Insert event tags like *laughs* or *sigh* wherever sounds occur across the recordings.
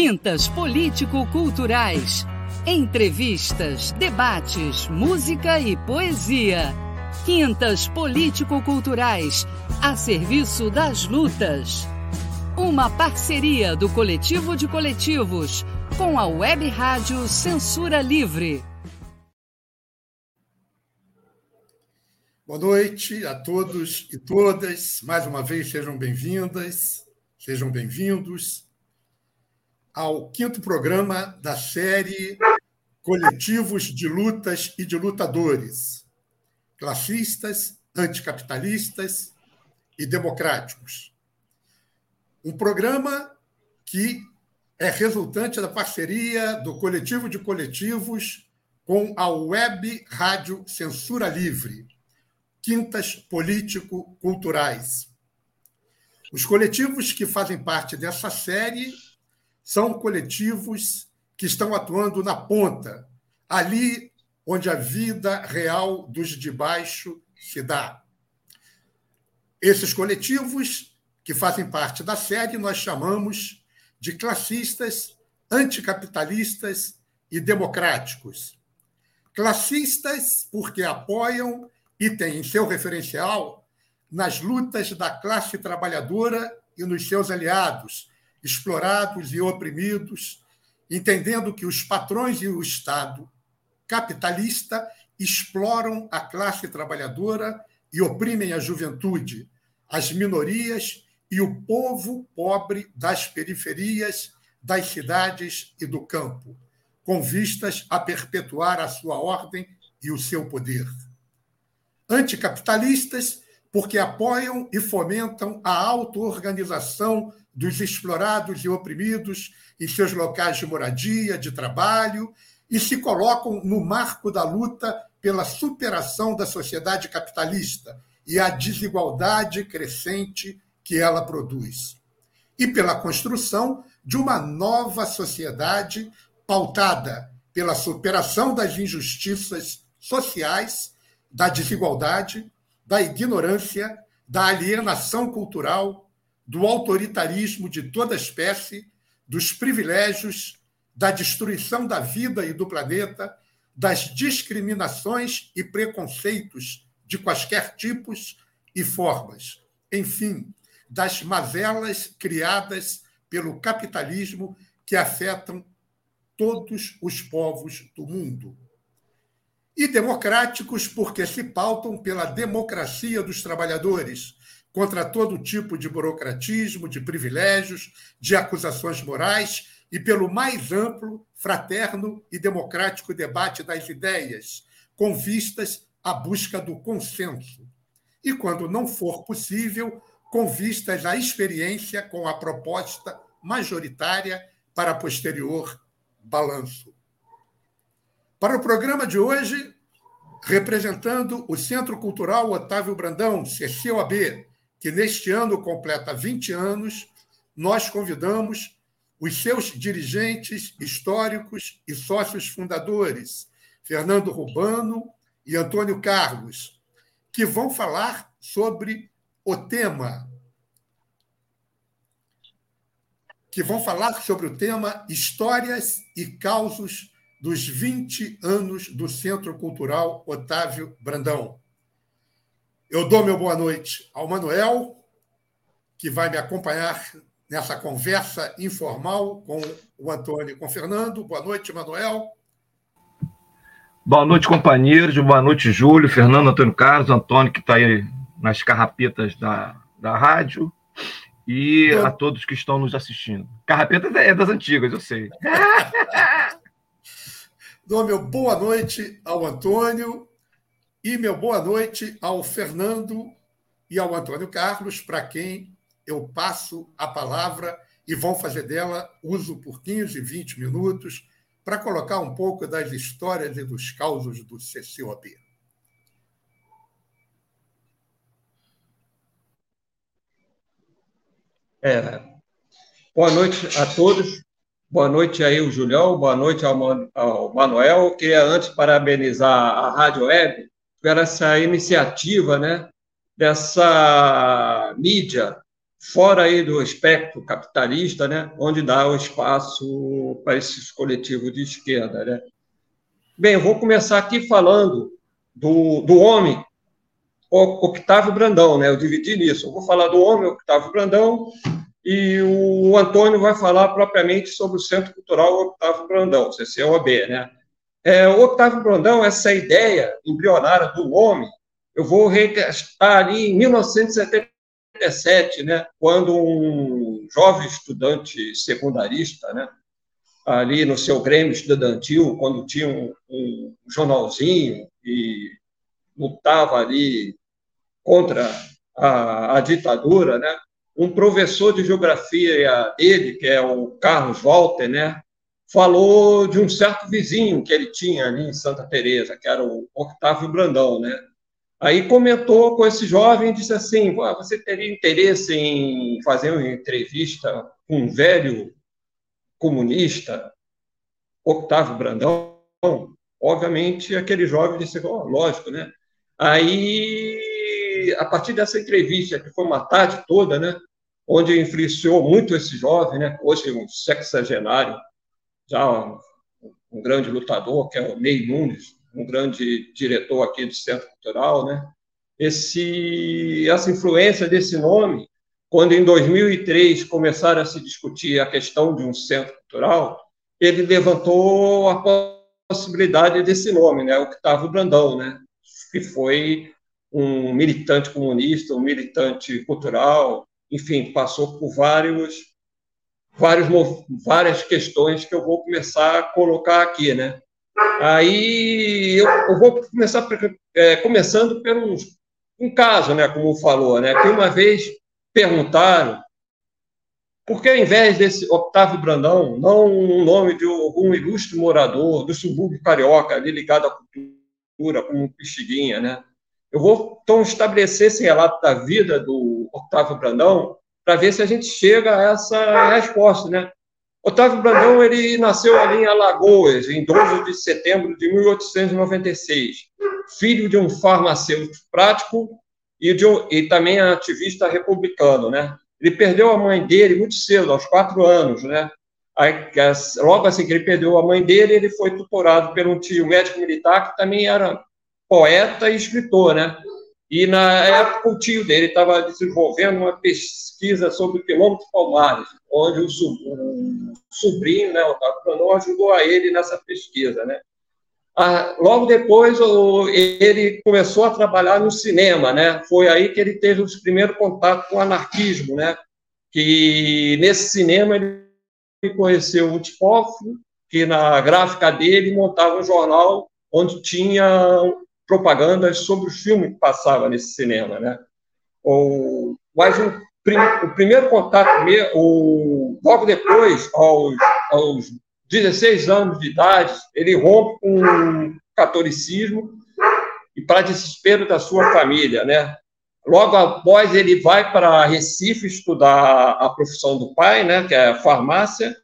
Quintas Político-Culturais. Entrevistas, debates, música e poesia. Quintas Político-Culturais, a serviço das lutas. Uma parceria do Coletivo de Coletivos com a Web Rádio Censura Livre. Boa noite a todos e todas. Mais uma vez, sejam bem-vindas, sejam bem-vindos ao quinto programa da série Coletivos de Lutas e de Lutadores, classistas, anticapitalistas e democráticos. Um programa que é resultante da parceria do Coletivo de Coletivos com a Web Rádio Censura Livre quintas político-culturais. Os coletivos que fazem parte dessa série são coletivos que estão atuando na ponta, ali onde a vida real dos de baixo se dá. Esses coletivos que fazem parte da série nós chamamos de classistas, anticapitalistas e democráticos. Classistas porque apoiam e tem em seu referencial nas lutas da classe trabalhadora e nos seus aliados, explorados e oprimidos, entendendo que os patrões e o Estado capitalista exploram a classe trabalhadora e oprimem a juventude, as minorias e o povo pobre das periferias, das cidades e do campo, com vistas a perpetuar a sua ordem e o seu poder. Anticapitalistas, porque apoiam e fomentam a auto-organização dos explorados e oprimidos em seus locais de moradia, de trabalho, e se colocam no marco da luta pela superação da sociedade capitalista e a desigualdade crescente que ela produz. E pela construção de uma nova sociedade pautada pela superação das injustiças sociais da desigualdade, da ignorância, da alienação cultural, do autoritarismo de toda espécie, dos privilégios, da destruição da vida e do planeta, das discriminações e preconceitos de quaisquer tipos e formas, enfim, das mazelas criadas pelo capitalismo que afetam todos os povos do mundo e democráticos porque se pautam pela democracia dos trabalhadores, contra todo tipo de burocratismo, de privilégios, de acusações morais e pelo mais amplo, fraterno e democrático debate das ideias, com vistas à busca do consenso. E, quando não for possível, com vistas à experiência com a proposta majoritária para posterior balanço. Para o programa de hoje, representando o Centro Cultural Otávio Brandão, CCOAB, que neste ano completa 20 anos, nós convidamos os seus dirigentes históricos e sócios fundadores, Fernando Rubano e Antônio Carlos, que vão falar sobre o tema. Que vão falar sobre o tema Histórias e Causos dos 20 anos do Centro Cultural Otávio Brandão. Eu dou meu boa noite ao Manuel, que vai me acompanhar nessa conversa informal com o Antônio e com o Fernando. Boa noite, Manuel. Boa noite, companheiros. Boa noite, Júlio, Fernando, Antônio Carlos, Antônio, que está aí nas carrapetas da, da rádio, e a todos que estão nos assistindo. Carrapetas é das antigas, eu sei. *laughs* Dou meu boa noite ao Antônio e meu boa noite ao Fernando e ao Antônio Carlos, para quem eu passo a palavra e vão fazer dela uso por 15, 20 minutos para colocar um pouco das histórias e dos causos do CCOB. É. Boa noite a todos. Boa noite aí, o Julião, boa noite ao, ao Manuel. Queria antes parabenizar a Rádio Web por essa iniciativa, né, dessa mídia fora aí do espectro capitalista, né, onde dá o espaço para esses coletivos de esquerda. Né. Bem, vou começar aqui falando do, do homem Octávio Brandão, né, eu dividi nisso. Eu vou falar do homem Octávio Brandão e o Antônio vai falar propriamente sobre o Centro Cultural Octávio Brandão, CCOB. Né. É, o Octávio Brandão, essa ideia embrionária do homem, eu vou restar ali em 1970 1977, né, quando um jovem estudante secundarista, né, ali no seu Grêmio Estudantil, quando tinha um, um jornalzinho e lutava ali contra a, a, ditadura, né, um professor de geografia dele, que é o Carlos Walter, né, falou de um certo vizinho que ele tinha ali em Santa Teresa, que era o Octávio Brandão, né? Aí comentou com esse jovem e disse assim: você teria interesse em fazer uma entrevista com um velho comunista, Octávio Brandão? Obviamente, aquele jovem disse: oh, lógico, né? Aí, a partir dessa entrevista, que foi uma tarde toda, né? Onde influenciou muito esse jovem, né? Hoje, um sexagenário, já um, um grande lutador, que é o Ney Nunes, um grande diretor aqui do Centro Cultural, né? Esse, essa influência desse nome, quando em 2003 começaram a se discutir a questão de um centro cultural, ele levantou a possibilidade desse nome, né? Octávio Brandão, né? Que foi um militante comunista, um militante cultural, enfim, passou por vários, vários, várias questões que eu vou começar a colocar aqui, né? Aí eu, eu vou começar é, começando pelo um caso, né, como falou, né, que uma vez perguntaram por que, ao invés desse Octávio Brandão, não um nome de algum ilustre morador do subúrbio carioca, ali ligado à cultura, como um Pixiguinha, né? Eu vou, então, estabelecer esse relato da vida do Octávio Brandão para ver se a gente chega a essa resposta, né? Otávio Brandão ele nasceu ali em Alagoas, em 12 de setembro de 1896, filho de um farmacêutico prático e, de um, e também ativista republicano, né? Ele perdeu a mãe dele muito cedo, aos quatro anos, né? Aí, logo assim que ele perdeu a mãe dele, ele foi tutorado por um tio médico militar que também era poeta e escritor, né? E na época o tio dele estava desenvolvendo uma pesquisa sobre o quilômetro Palmares, onde o, sobrinho, né, Otávio Canon, ajudou a ele nessa pesquisa, né? Ah, logo depois ele começou a trabalhar no cinema, né? Foi aí que ele teve os primeiros contatos com o anarquismo, né? Que nesse cinema ele conheceu o Tpoff, que na gráfica dele montava um jornal onde tinha propagandas sobre o filme que passava nesse cinema, né? O, mas o, o primeiro contato o, logo depois, aos, aos 16 anos de idade, ele rompe com o catolicismo e para desespero da sua família, né? Logo após ele vai para Recife estudar a profissão do pai, né, que é farmácia,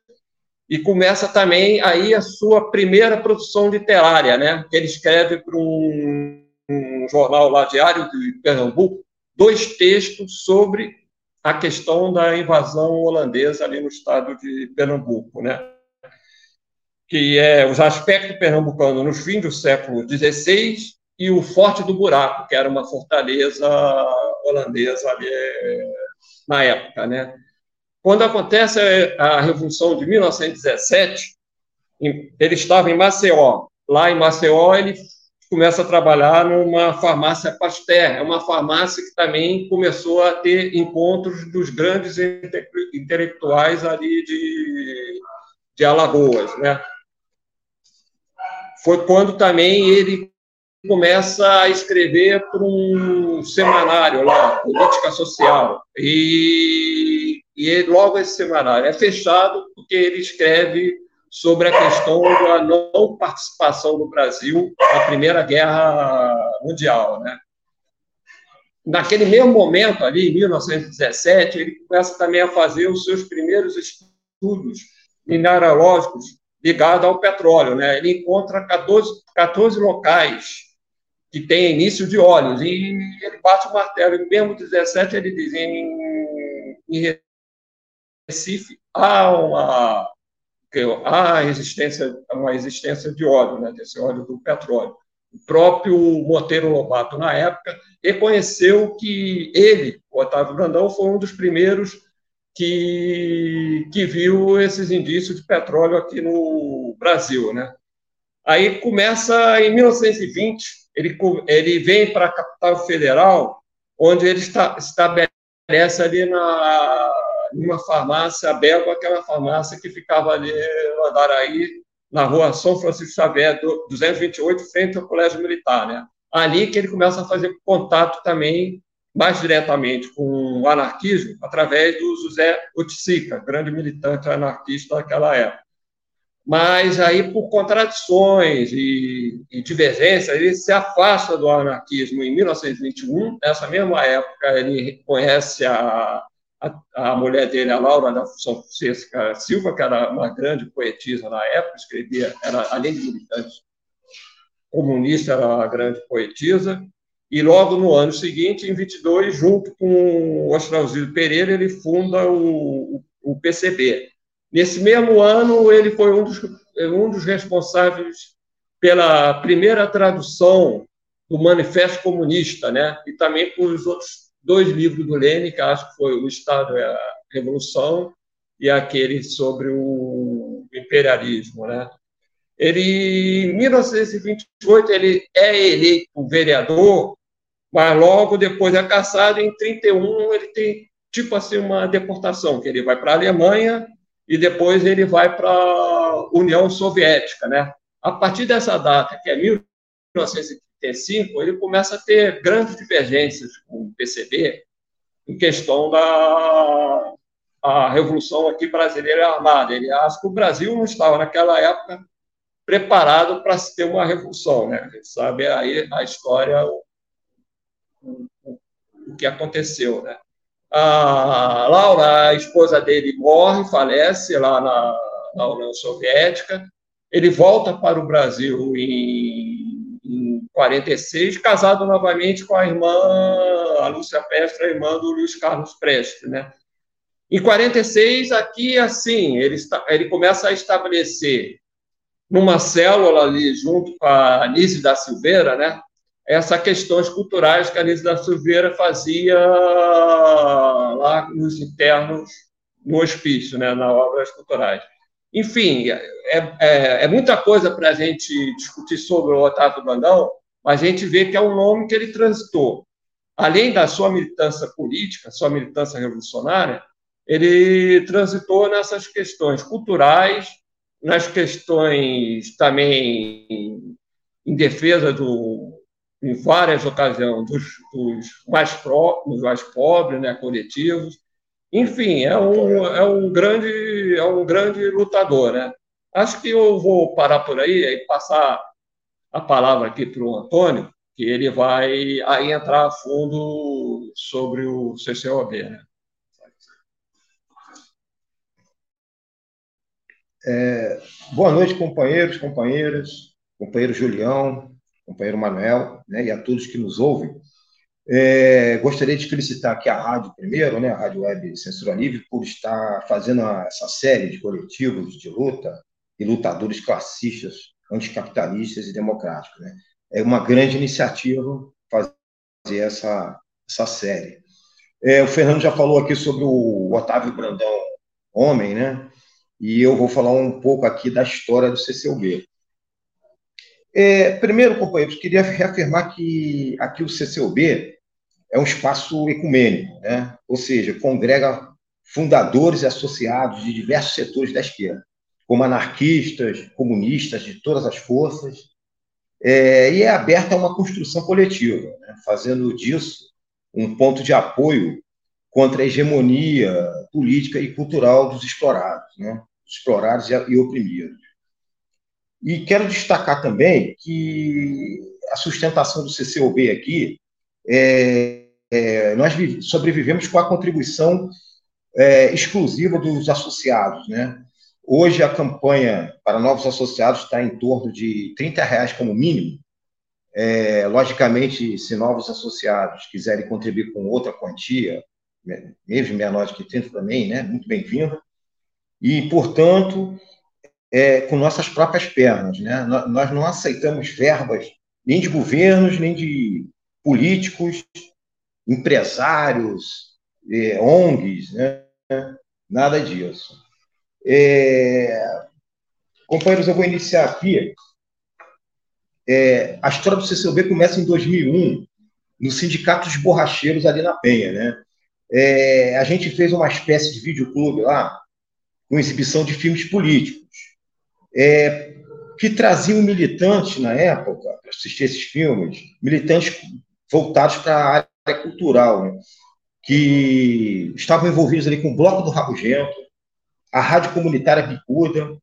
e começa também aí a sua primeira produção literária, né? Ele escreve para um, um, jornal lá diário de Pernambuco dois textos sobre a questão da invasão holandesa ali no estado de Pernambuco, né? Que é os aspectos pernambucanos nos fins do século XVI e o Forte do Buraco, que era uma fortaleza holandesa ali na época, né? Quando acontece a Revolução de 1917, ele estava em Maceió. Lá em Maceió, ele começa a trabalhar numa farmácia Pasteur. É uma farmácia que também começou a ter encontros dos grandes intelectuais ali de, de Alagoas. Né? Foi quando também ele começa a escrever para um semanário lá, Política Social. E e logo esse semanário é fechado porque ele escreve sobre a questão da não participação do Brasil na Primeira Guerra Mundial, né? Naquele mesmo momento, ali, em 1917, ele começa também a fazer os seus primeiros estudos mineralógicos ligados ao petróleo. Né? Ele encontra 14, 14 locais que têm início de óleos, e ele bate o martelo. Em mesmo 17, ele diz, em em Recife há uma há existência, uma existência de óleo, né, desse óleo do petróleo. O próprio Monteiro Lobato, na época, reconheceu que ele, o Otávio Brandão, foi um dos primeiros que, que viu esses indícios de petróleo aqui no Brasil. Né? Aí começa, em 1920, ele, ele vem para a capital federal, onde ele está, estabelece ali na numa farmácia, a aquela farmácia que ficava ali no Andaraí, na rua São Francisco Xavier, 228, frente ao Colégio Militar. Né? Ali que ele começa a fazer contato também mais diretamente com o anarquismo através do José Otsika, grande militante anarquista daquela época. Mas aí, por contradições e, e divergências, ele se afasta do anarquismo em 1921. Nessa mesma época, ele conhece a, a, a mulher dele, a Laura da Francisca Silva, que era uma grande poetisa na época, escrevia, era, além de militante comunista, era uma grande poetisa, e logo no ano seguinte, em 22, junto com o Ostralzio Pereira, ele funda o, o PCB. Nesse mesmo ano, ele foi um dos, um dos responsáveis pela primeira tradução do Manifesto Comunista, né? e também por os outros dois livros do Lênin, que acho que foi O Estado e a Revolução, e aquele sobre o imperialismo. Né? Ele, em 1928, ele é eleito vereador, mas logo depois é caçado. Em 31 ele tem tipo assim uma deportação, que ele vai para a Alemanha e depois ele vai para a União Soviética, né? A partir dessa data, que é 1935, ele começa a ter grandes divergências com o PCB em questão da a revolução aqui brasileira armada. Ele acha que o Brasil não estava naquela época preparado para se ter uma revolução, né? A gente sabe aí a história, o, o, o que aconteceu, né? A Laura, a esposa dele, morre, falece lá na, na União Soviética. Ele volta para o Brasil em 46, casado novamente com a irmã, a Lúcia Pestre, a irmã do Luiz Carlos Prestes, né? Em 46, aqui, assim, ele, está, ele começa a estabelecer numa célula ali, junto com a Anise da Silveira, né? essas questões culturais que a Anise da Silveira fazia lá nos internos, no hospício, né? nas obras culturais. Enfim, é, é, é muita coisa para a gente discutir sobre o Otávio Brandão, mas a gente vê que é um nome que ele transitou. Além da sua militância política, sua militância revolucionária, ele transitou nessas questões culturais, nas questões também em defesa do, em várias ocasiões dos, dos mais, pro, dos mais pobres, né, coletivos. Enfim, é um, é um grande é um grande lutador, né? Acho que eu vou parar por aí e passar a palavra aqui para o Antônio, que ele vai aí entrar a fundo sobre o CCOB, né? É, boa noite, companheiros, companheiras, companheiro Julião, companheiro Manuel, né, e a todos que nos ouvem. É, gostaria de felicitar aqui a rádio primeiro, né, a Rádio Web Censura Livre, por estar fazendo essa série de coletivos de luta e lutadores classistas, anticapitalistas e democráticos. Né? É uma grande iniciativa fazer essa, essa série. É, o Fernando já falou aqui sobre o Otávio Brandão, homem, né? e eu vou falar um pouco aqui da história do CCUB. É, primeiro, companheiros, queria reafirmar que aqui o CCUB é um espaço ecumênico, né? ou seja, congrega fundadores e associados de diversos setores da esquerda, como anarquistas, comunistas de todas as forças, é, e é aberta a uma construção coletiva, né? fazendo disso um ponto de apoio contra a hegemonia política e cultural dos explorados. Né? explorados e oprimidos. E quero destacar também que a sustentação do CCOB aqui, é, é, nós sobrevivemos com a contribuição é, exclusiva dos associados. Né? Hoje a campanha para novos associados está em torno de 30 reais como mínimo. É, logicamente, se novos associados quiserem contribuir com outra quantia, mesmo menores que 30 também, né? Muito bem-vinda. E, portanto, é, com nossas próprias pernas, né? Nós não aceitamos verbas nem de governos, nem de políticos, empresários, é, ONGs, né? nada disso. É... Companheiros, eu vou iniciar aqui. É... A história do CCB começa em 2001, no Sindicato dos Borracheiros, ali na Penha. Né? É... A gente fez uma espécie de videoclube lá, com exibição de filmes políticos, é... que traziam militantes, na época, para assistir esses filmes, militantes voltados para a área cultural. Né? que estavam envolvidos ali com o Bloco do Rabugento, a Rádio Comunitária Bicuda,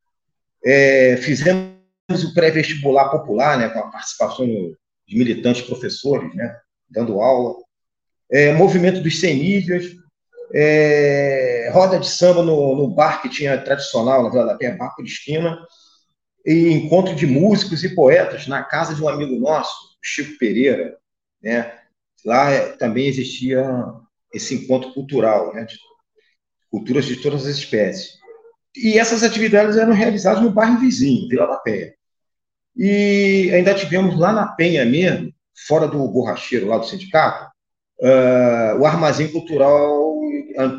é, fizemos o pré-vestibular popular, né, com a participação de militantes professores, né, dando aula, é, movimento dos semídias, é, roda de samba no, no, bar que tinha tradicional na Vila da Penha, Barco de Esquina, e encontro de músicos e poetas na casa de um amigo nosso, Chico Pereira, né, lá é, também existia esse encontro cultural, né, de culturas de todas as espécies. E essas atividades eram realizadas no bairro vizinho, Vila da Penha. E ainda tivemos lá na Penha mesmo, fora do borracheiro lá do sindicato, uh, o armazém cultural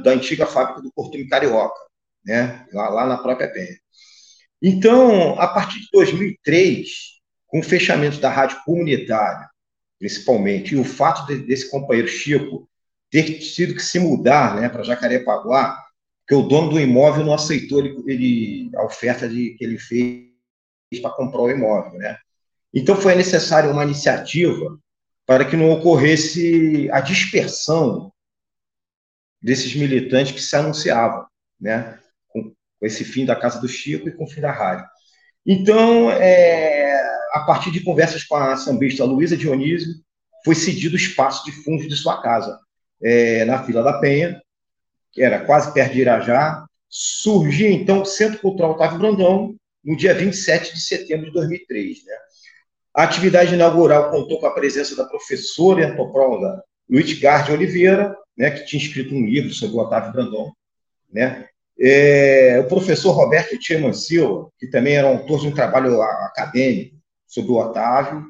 da antiga fábrica do Portume Carioca, né, lá, lá na própria Penha. Então, a partir de 2003, com o fechamento da rádio comunitária, principalmente, e o fato de, desse companheiro Chico ter tido que se mudar né, para Jacarepaguá, porque o dono do imóvel não aceitou ele, ele a oferta de, que ele fez para comprar o imóvel. Né? Então, foi necessária uma iniciativa para que não ocorresse a dispersão desses militantes que se anunciavam, né? com, esse fim da Casa do Chico e com o fim da rádio. Então, é, a partir de conversas com a sambista Luísa Dionísio, foi cedido o espaço de fundos de sua casa é, na Fila da Penha, que era quase perto de Irajá. Surgiu, então, o Centro Cultural Otávio Brandão, no dia 27 de setembro de 2003. Né? A atividade inaugural contou com a presença da professora e antropóloga Luiz Garde Oliveira, né, que tinha escrito um livro sobre o Otávio Brandão. Né? É, o professor Roberto Tieman Silva, que também era autor de um trabalho acadêmico sobre o Otávio,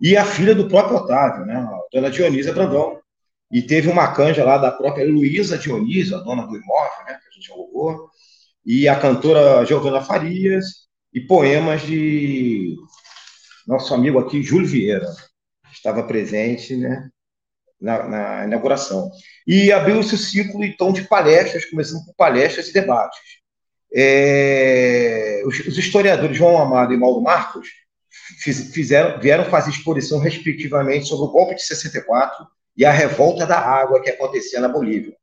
e a filha do próprio Otávio, né, a dona Dionísia Brandão, e teve uma canja lá da própria Luísa Dionísio, a dona do imóvel, né, que a gente alugou, e a cantora Giovana Farias, e poemas de nosso amigo aqui, Júlio Vieira, que estava presente né, na, na inauguração. E abriu-se o ciclo, então, de palestras, começando com palestras e debates. É, os, os, historiadores João Amado e Mauro Marcos fizeram, vieram fazer exposição, respectivamente, sobre o golpe de 64 e a revolta da água que acontecia na Bolívia.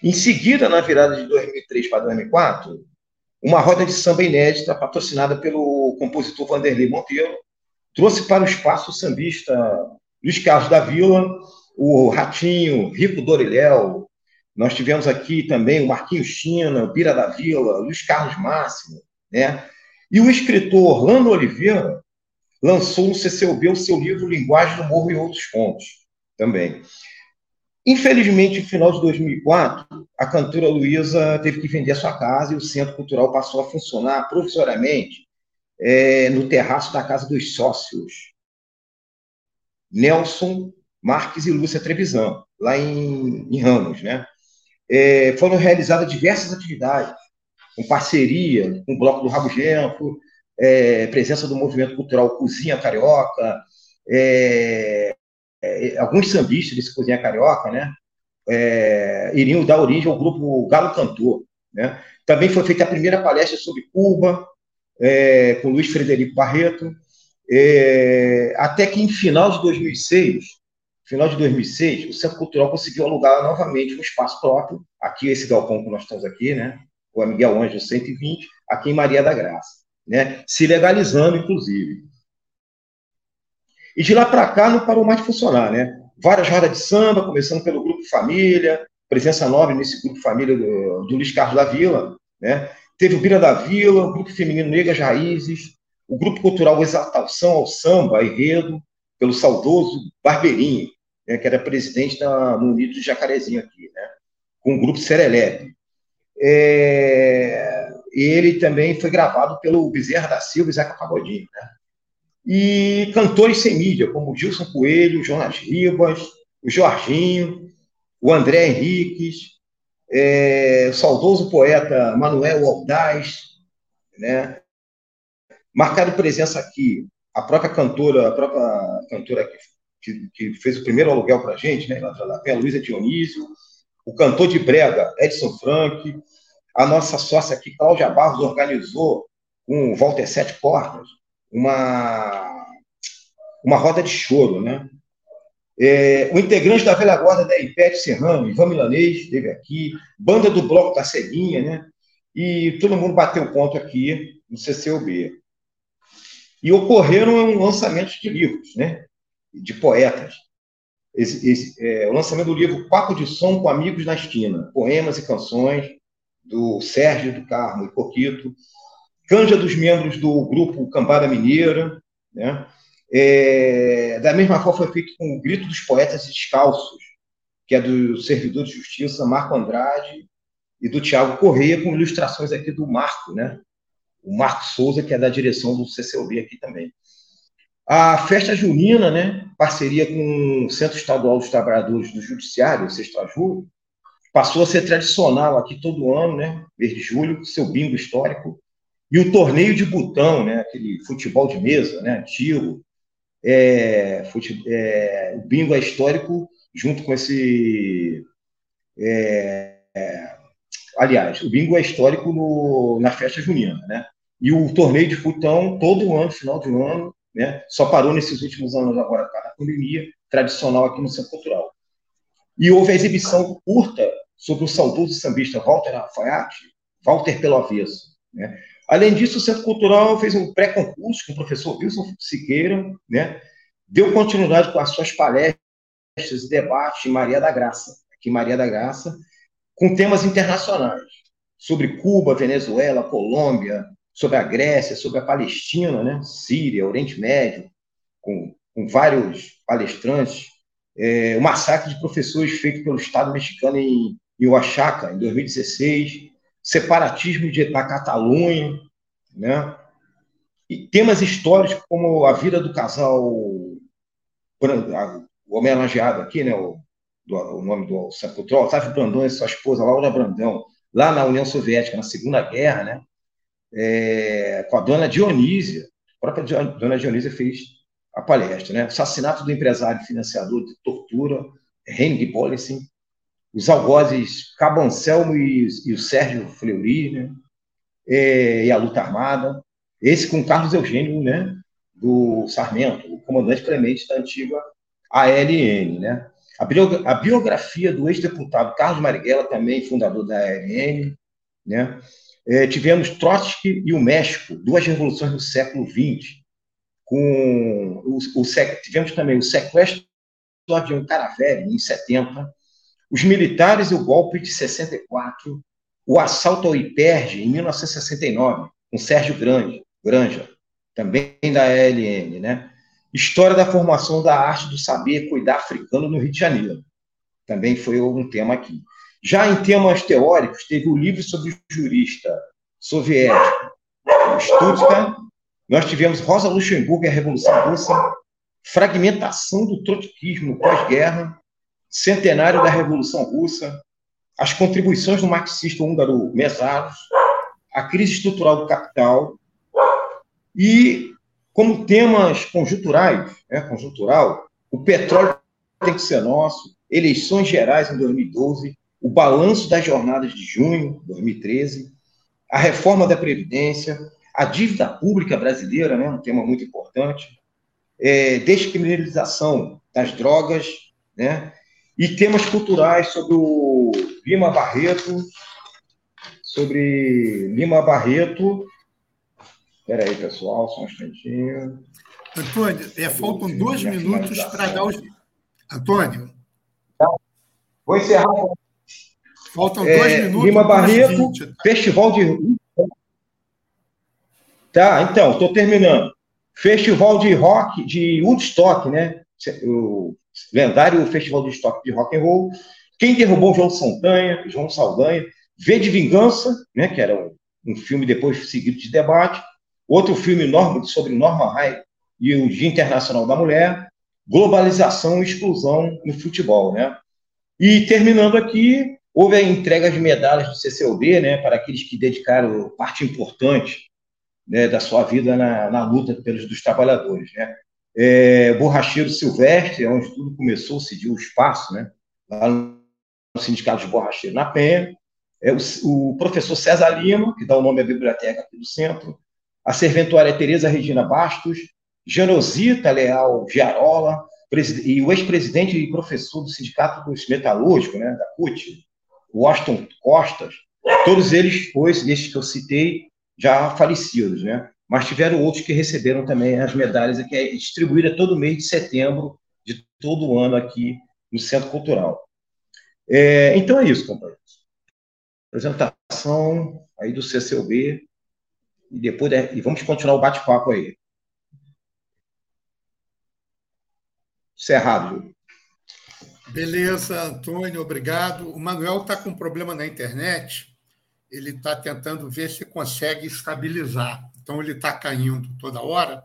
Em seguida, na virada de 2003 para 2004, uma roda de samba inédita, patrocinada pelo compositor Vanderlei Monteiro, trouxe para o espaço sambista Luiz Carlos da Vila, o Ratinho, Rico Doriléu, nós tivemos aqui também o Marquinhos China, o Pira da Vila, Luiz Carlos Máximo, né? E o escritor Orlando Oliveira lançou no CCUB o seu livro Linguagem do Morro e Outros Contos também. Infelizmente, no final de 2004, a cantora Luísa teve que vender a sua casa e o Centro Cultural passou a funcionar provisoriamente é, no terraço da casa dos sócios Nelson Marques e Lúcia Trevisan, lá em, em Ramos. Né? É, foram realizadas diversas atividades, com parceria com o Bloco do Rabugento, é, presença do movimento cultural Cozinha Carioca, é, é, alguns sambistas desse Cozinha Carioca, né, é, iriam dar origem ao grupo Galo Cantor. Né? Também foi feita a primeira palestra sobre Cuba, é, com Luiz Frederico Barreto, é, até que em final de 2006, final de 2006, o Centro Cultural conseguiu alugar novamente um espaço próprio, aqui esse galpão que nós estamos aqui, né, o Miguel Ângelo 120, aqui em Maria da Graça, né, se legalizando, inclusive. E de lá para cá não parou mais de funcionar, né? Várias rodas de samba, começando pelo Grupo Família, presença nobre nesse Grupo Família do, do Luiz Carlos da Vila, né? Teve o Bira da Vila, o Grupo Feminino Negras Raízes, o Grupo Cultural Exaltação ao Samba, Enredo, pelo saudoso Barbeirinho, né, que era presidente da, no Unido de Jacarezinho aqui, né, com o grupo Serelepe. É, ele também foi gravado pelo Bezerra da Silva e Zeca Pagodinho, né? E cantores sem mídia, como Gilson Coelho, Jonas Ribas, o Jorginho, o André Henriques, é, o saudoso poeta Manuel Aldaz, né? Marcado presença aqui a própria cantora, a própria cantora que, que fez o primeiro aluguel para a gente, né, Lapé, Luísa Dionísio, o cantor de brega Edson Frank, a nossa sócia aqui, Cláudia Barros, organizou com o Walter Sete Portas uma, uma roda de choro, né? É, o integrante da velha guarda da Ipete Serrano, Ivan Milanês, esteve aqui, banda do Bloco da Celinha, né? E todo mundo bateu ponto aqui no CCOB. E ocorreram lançamentos de livros, né? De poetas. Esse, esse, é, o lançamento do livro Papo de Som com Amigos na Esquina, Poemas e Canções, do Sérgio do Carmo e Coquito, canja dos membros do grupo Cambada Mineira, né? É, da mesma forma foi feito com o Grito dos Poetas Descalços, que é do servidor de justiça Marco Andrade e do Tiago Correia, com ilustrações aqui do Marco, né? O Marco Souza, que é da direção do CCOB aqui também. A festa junina, né? Parceria com o Centro Estadual dos Trabalhadores do Judiciário, o Sextajur, passou a ser tradicional aqui todo ano, né? Mês de julho, seu bingo histórico. E o torneio de botão, né? Aquele futebol de mesa, né? Tiro, é, fute, é, o bingo é histórico junto com esse. É, é, aliás, o bingo é histórico no, na festa junina, né? E o torneio de futão, todo ano, final de ano, né? Só parou nesses últimos anos agora, por da pandemia, tradicional aqui no Centro Cultural. E houve a exibição curta sobre o saudoso sambista Walter Alfaiate, Walter pelo avesso. Né? Além disso, o Centro Cultural fez um pré-concurso com o professor Wilson Siqueira, né? deu continuidade com as suas palestras e debates em Maria da Graça, aqui em Maria da Graça, com temas internacionais, sobre Cuba, Venezuela, Colômbia, sobre a Grécia, sobre a Palestina, né? Síria, Oriente Médio, com, com vários palestrantes. É, o massacre de professores feito pelo Estado mexicano em, em Oaxaca, em 2016, separatismo de, da Catalunha, né? E temas históricos como a vida do casal, o homenageado aqui, né? O, do, o nome do sepulcro, Otávio Brandão e sua esposa, Laura Brandão, lá na União Soviética, na Segunda Guerra, né? É, com a dona Dionísia, a própria dona Dionísia fez a palestra, né? Assassinato do empresário financiador de tortura, Henry Bollesen, os algozes Cabo Anselmo e, e o Sérgio Fleury, né? É, e a luta armada. Esse com Carlos Eugênio, né? Do Sarmento, o comandante Clemente da antiga ALN, né? A, a biografia do ex-deputado Carlos Marighella, também fundador da ALN, né? É, tivemos Trotsky e o México, duas revoluções do século XX, com o, o tivemos também o sequestro do avião Caravelle, em 70, os militares e o golpe de 64, o assalto ao Iperge, em 1969, com Sérgio Grande, Granja, também da ALN, né? História da formação da arte do saber cuidar africano no Rio de Janeiro. Também foi um tema aqui. Já em temas teóricos, teve o livro sobre o jurista soviético Stuttgart. Nós tivemos Rosa Luxemburgo e a Revolução Russa, fragmentação do trotskismo pós-guerra, centenário da Revolução Russa, as contribuições do marxista húngaro Mesaros, a crise estrutural do capital e, como temas conjunturais, né, conjuntural, o petróleo tem que ser nosso, eleições gerais em 2012, o balanço das jornadas de junho de 2013, a reforma da Previdência, a dívida pública brasileira, né, um tema muito importante, é, descriminalização das drogas, né, e temas culturais sobre o Lima Barreto, sobre Lima Barreto. Espera aí, pessoal, só um instantinho. Antônio, é, faltam dois minutos para dar os. Antônio. Vou encerrar. Faltam é, dois minutos. Lima Barreto, 20, tá? Festival de. Tá, então, estou terminando. Festival de rock de Woodstock, né? O lendário Festival de Estoque de Rock and Roll. Quem derrubou João Saldanha, João Saldanha, V de Vingança, né, que era um, um filme depois seguido de debate, outro filme Norma, sobre Norma Rai e o Dia Internacional da Mulher, globalização e exclusão no futebol, né? E terminando aqui, houve a entrega de medalhas do CCOB, né, para aqueles que dedicaram parte importante né, da sua vida na, na, luta pelos dos trabalhadores, né? É, Borracheiro Silvestre, é onde tudo começou, se deu o espaço, né? Lá no Sindicato de Borracheiro na Penha. É, o, o, professor César Lima, que dá o nome à biblioteca aqui do centro. A serventuária Tereza Regina Bastos, Janosita Leal Giarola, e o ex-presidente e professor do Sindicato dos Metalúrgicos, né, da CUT, Washington Costas, todos eles, pois, esses que eu citei, já falecidos, né? Mas tiveram outros que receberam também as medalhas, que é distribuída todo mês de setembro de todo ano aqui no Centro Cultural. É, então é isso, companheiros. Apresentação aí do CCUB e depois é, e vamos continuar o bate-papo aí. Cerrado. Beleza, Antônio, obrigado. O Manuel está com um problema na internet, ele está tentando ver se consegue estabilizar. Então, ele está caindo toda hora.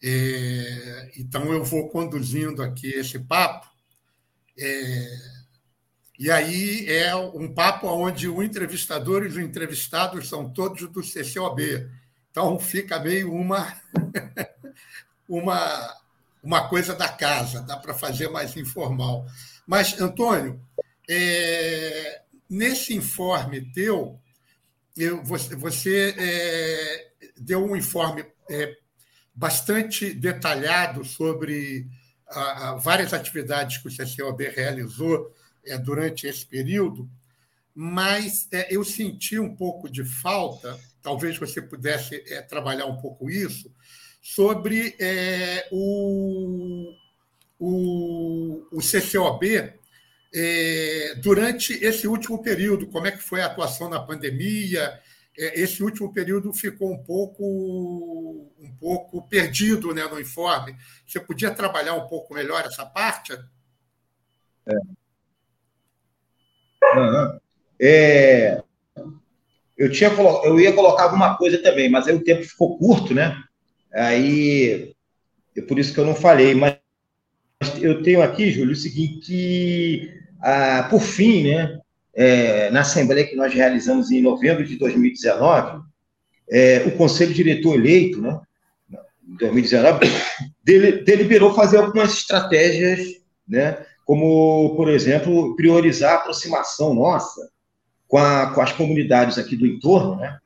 É, então, eu vou conduzindo aqui esse papo. É, e aí é um papo onde o entrevistador e os entrevistados são todos do CCOB. Então, fica meio uma, *laughs* uma uma coisa da casa, dá para fazer mais informal. Mas, Antônio, é, nesse informe teu, eu, você, você é, deu um informe é, bastante detalhado sobre a, a, várias atividades que o CCOB realizou é, durante esse período, mas é, eu senti um pouco de falta, talvez você pudesse é, trabalhar um pouco isso, sobre é, o, o, o CCOB é, durante esse último período, como é que foi a atuação na pandemia? É, esse último período ficou um pouco um pouco perdido né, no informe. Você podia trabalhar um pouco melhor essa parte? É. Uhum. É, eu, tinha, eu ia colocar alguma coisa também, mas aí o tempo ficou curto, né? Aí, é por isso que eu não falei, mas eu tenho aqui, Júlio, o seguinte, que, ah, por fim, né, é, na Assembleia que nós realizamos em novembro de 2019, é, o Conselho Diretor eleito, né, em 2019, *coughs* deliberou fazer algumas estratégias, né, como, por exemplo, priorizar a aproximação nossa com, a, com as comunidades aqui do entorno, né,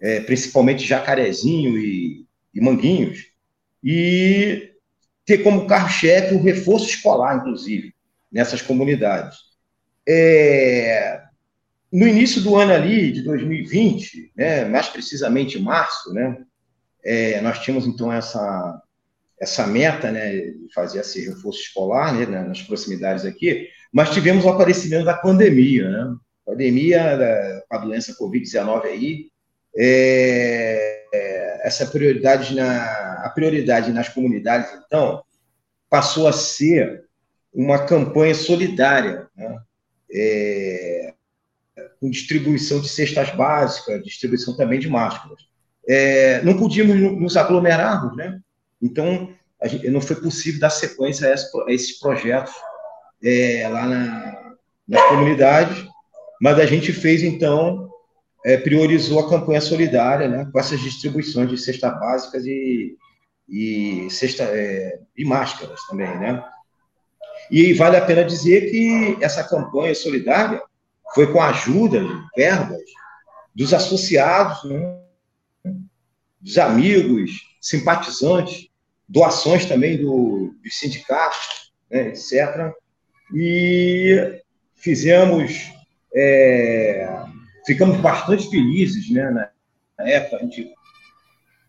é, principalmente Jacarezinho e e Manguinhos, e ter como carro-chefe o reforço escolar, inclusive, nessas comunidades. É, no início do ano ali, de 2020, né, mais precisamente março, né, é, nós tínhamos então essa, essa meta né, de fazer esse reforço escolar né, nas proximidades aqui, mas tivemos o aparecimento da pandemia, né? Pandemia da, a doença Covid-19 aí, é, essa prioridade na a prioridade nas comunidades então passou a ser uma campanha solidária né? É, com distribuição de cestas básicas distribuição também de máscaras é, não podíamos nos aglomerarmos né então gente, não foi possível dar sequência a, esses projetos é, lá na, nas comunidades mas a gente fez então é, priorizou a campanha solidária, né, com essas distribuições de cestas básicas e, e, cesta, é, e máscaras também, né? E vale a pena dizer que essa campanha solidária foi com a ajuda verbas dos associados, né, dos amigos, simpatizantes, doações também do, dos sindicatos, né, etc. E fizemos é, ficamos bastante felizes, né? Na época a gente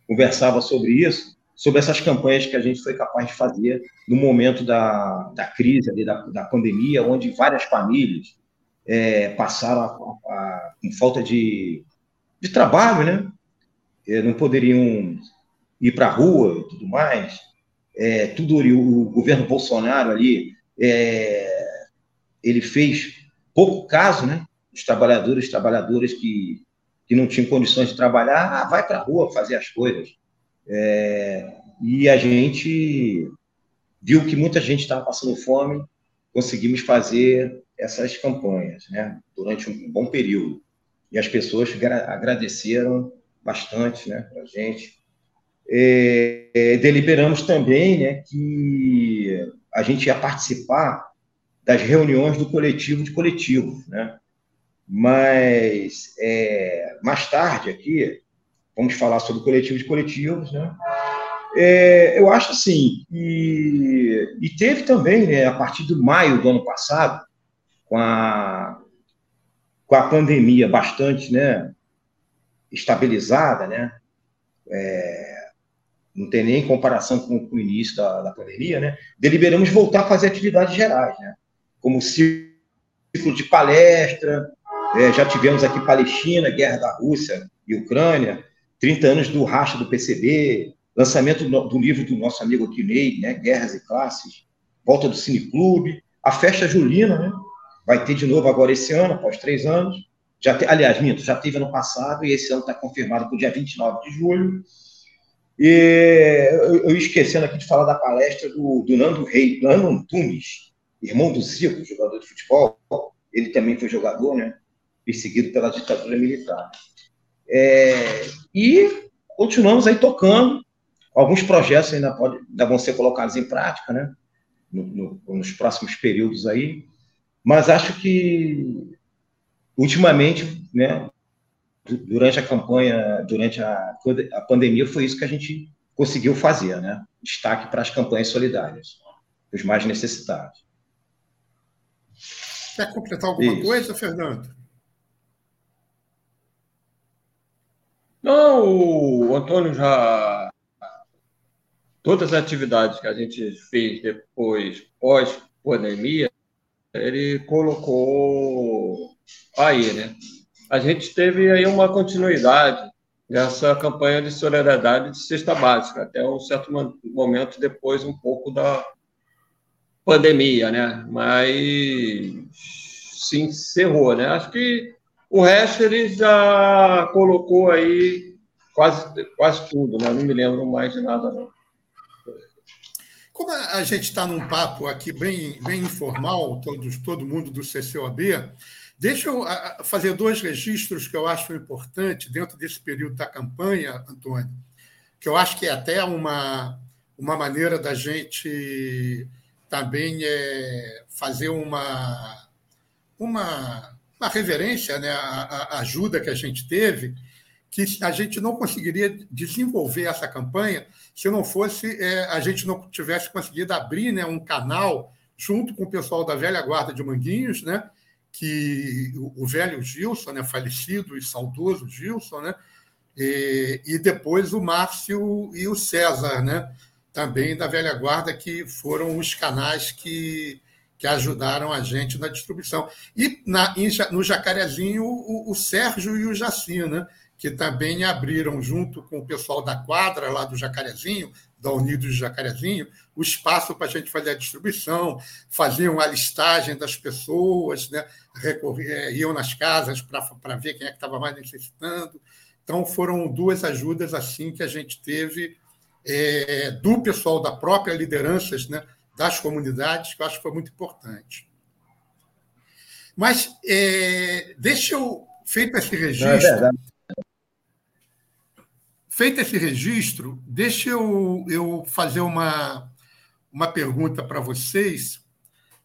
conversava sobre isso, sobre essas campanhas que a gente foi capaz de fazer no momento da, da crise, ali, da, da pandemia, onde várias famílias é, passaram com falta de, de trabalho, né? É, não poderiam ir para a rua e tudo mais. é, tudo o governo Bolsonaro ali, é, ele fez pouco caso, né? Os trabalhadores, trabalhadoras que, que não tinham condições de trabalhar, ah, vai para a rua fazer as coisas. É, e a gente viu que muita gente estava passando fome, conseguimos fazer essas campanhas, né? Durante um bom período. E as pessoas agradeceram bastante, né, para a gente. É, é, deliberamos também né, que a gente ia participar das reuniões do coletivo de coletivos, né? Mas é, mais tarde aqui vamos falar sobre coletivo de coletivos, né? É, eu acho assim e, e teve também, né, a partir de maio do ano passado, com a com a pandemia bastante, né, estabilizada, né? É, não tem nem comparação com, com o início da, da, pandemia, né? Deliberamos voltar a fazer atividades gerais, né? Como ciclo de palestra, é, já tivemos aqui Palestina, Guerra da Rússia e Ucrânia, 30 anos do racha do PCB, lançamento do, livro do nosso amigo Ney, né? Guerras e Classes, volta do Cineclube, a festa julina, né? Vai ter de novo agora esse ano, após três anos. Já te, aliás, minto, já teve ano passado e esse ano está confirmado para o dia 29 de julho. E eu, eu esquecendo aqui de falar da palestra do, do Nando Rei, Nando Antunes, irmão do Zico, jogador de futebol. Ele também foi jogador, né? Perseguido pela ditadura militar. É, e continuamos aí tocando. Alguns projetos ainda, pode, ainda vão ser colocados em prática, né? No, no, nos próximos períodos aí. Mas acho que, ultimamente, né, durante a campanha, durante a, a pandemia, foi isso que a gente conseguiu fazer, né? Destaque para as campanhas solidárias, os mais necessitados. Quer completar alguma isso. coisa, Fernando? Não, o Antônio já. Todas as atividades que a gente fez depois, pós-pandemia, ele colocou aí, né? a gente teve aí uma continuidade dessa campanha de solidariedade de cesta básica, até um certo momento depois, um pouco da pandemia, né? Mas se encerrou, né? Acho que o resto ele já colocou aí quase, quase tudo, né? Não me lembro mais de nada, não. Como a gente está num papo aqui bem, bem informal, todos, todo mundo do CCOB, Deixa eu fazer dois registros que eu acho importantes dentro desse período da campanha, Antônio, que eu acho que é até uma, uma maneira da gente também é, fazer uma, uma, uma reverência né, à, à ajuda que a gente teve, que a gente não conseguiria desenvolver essa campanha se não fosse é, a gente não tivesse conseguido abrir né, um canal junto com o pessoal da velha guarda de Manguinhos, né, que o velho Gilson, né, falecido e saudoso Gilson, né, e, e, depois o Márcio e o César, né, também da velha guarda, que foram os canais que, que ajudaram a gente na distribuição. E na, em, no Jacarezinho, o, o, Sérgio e o Jacinho, né, que também abriram, junto com o pessoal da quadra lá do Jacarezinho, da Unidos de Jacarezinho, o espaço para a gente fazer a distribuição, faziam a listagem das pessoas, né? Recorrer, é, iam nas casas para ver quem é que estava mais necessitando. Então, foram duas ajudas assim que a gente teve é, do pessoal da própria lideranças né, das comunidades, que eu acho que foi muito importante. Mas é, deixa eu, feito esse registro, é feito esse registro, deixa eu, eu fazer uma, uma pergunta para vocês.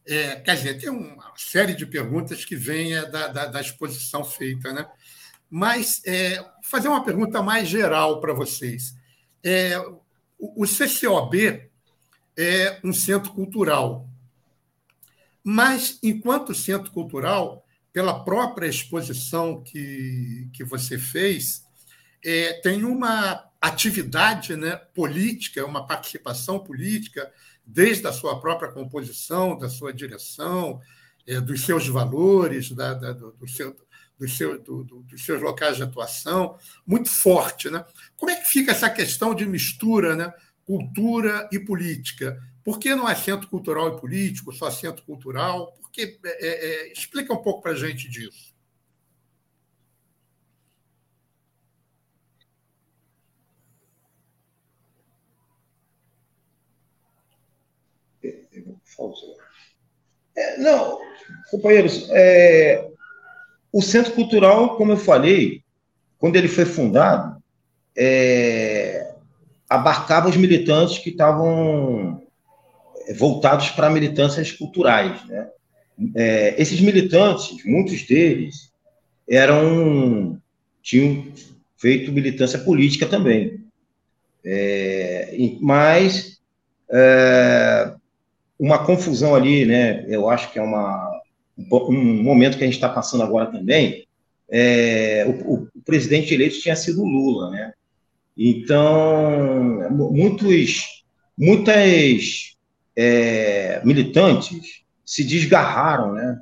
É, quer dizer, tem uma série de perguntas que vem é, da, da, da, exposição feita, né? Mas é, fazer uma pergunta mais geral para vocês. É, o, o CCOB é um centro cultural, mas, enquanto centro cultural, pela própria exposição que, que você fez, é, tem uma atividade né, política, uma participação política desde a sua própria composição, da sua direção, é, dos seus valores, da, da, do, do seu, do seu, do, do, dos seus locais de atuação, muito forte. Né? Como é que fica essa questão de mistura né, cultura e política. Por que não é centro cultural e político, só centro cultural? Porque, é, é, explica um pouco para a gente disso. É, não, companheiros, é, o Centro Cultural, como eu falei, quando ele foi fundado, é, abarcava os militantes que estavam é, voltados para militâncias culturais. Né? É, esses militantes, muitos deles, eram tinham feito militância política também. É, mas é, uma confusão ali, né? Eu acho que é uma, um momento que a gente está passando agora também. É, o, o, presidente eleito tinha sido Lula, né? Então, muitos, muitas é, militantes se desgarraram, né?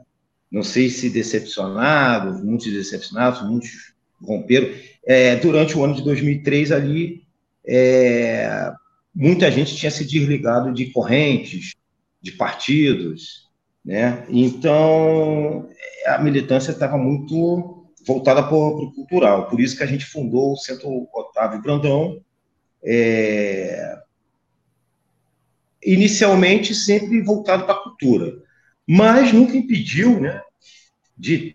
Não sei se decepcionados, muitos decepcionados, muitos romperam. É, durante o ano de 2003 ali, é, muita gente tinha se desligado de correntes, de partidos, né? Então a militância estava muito voltada para o cultural, por isso que a gente fundou o Centro Otávio Brandão, é... inicialmente sempre voltado para a cultura, mas nunca impediu, né, de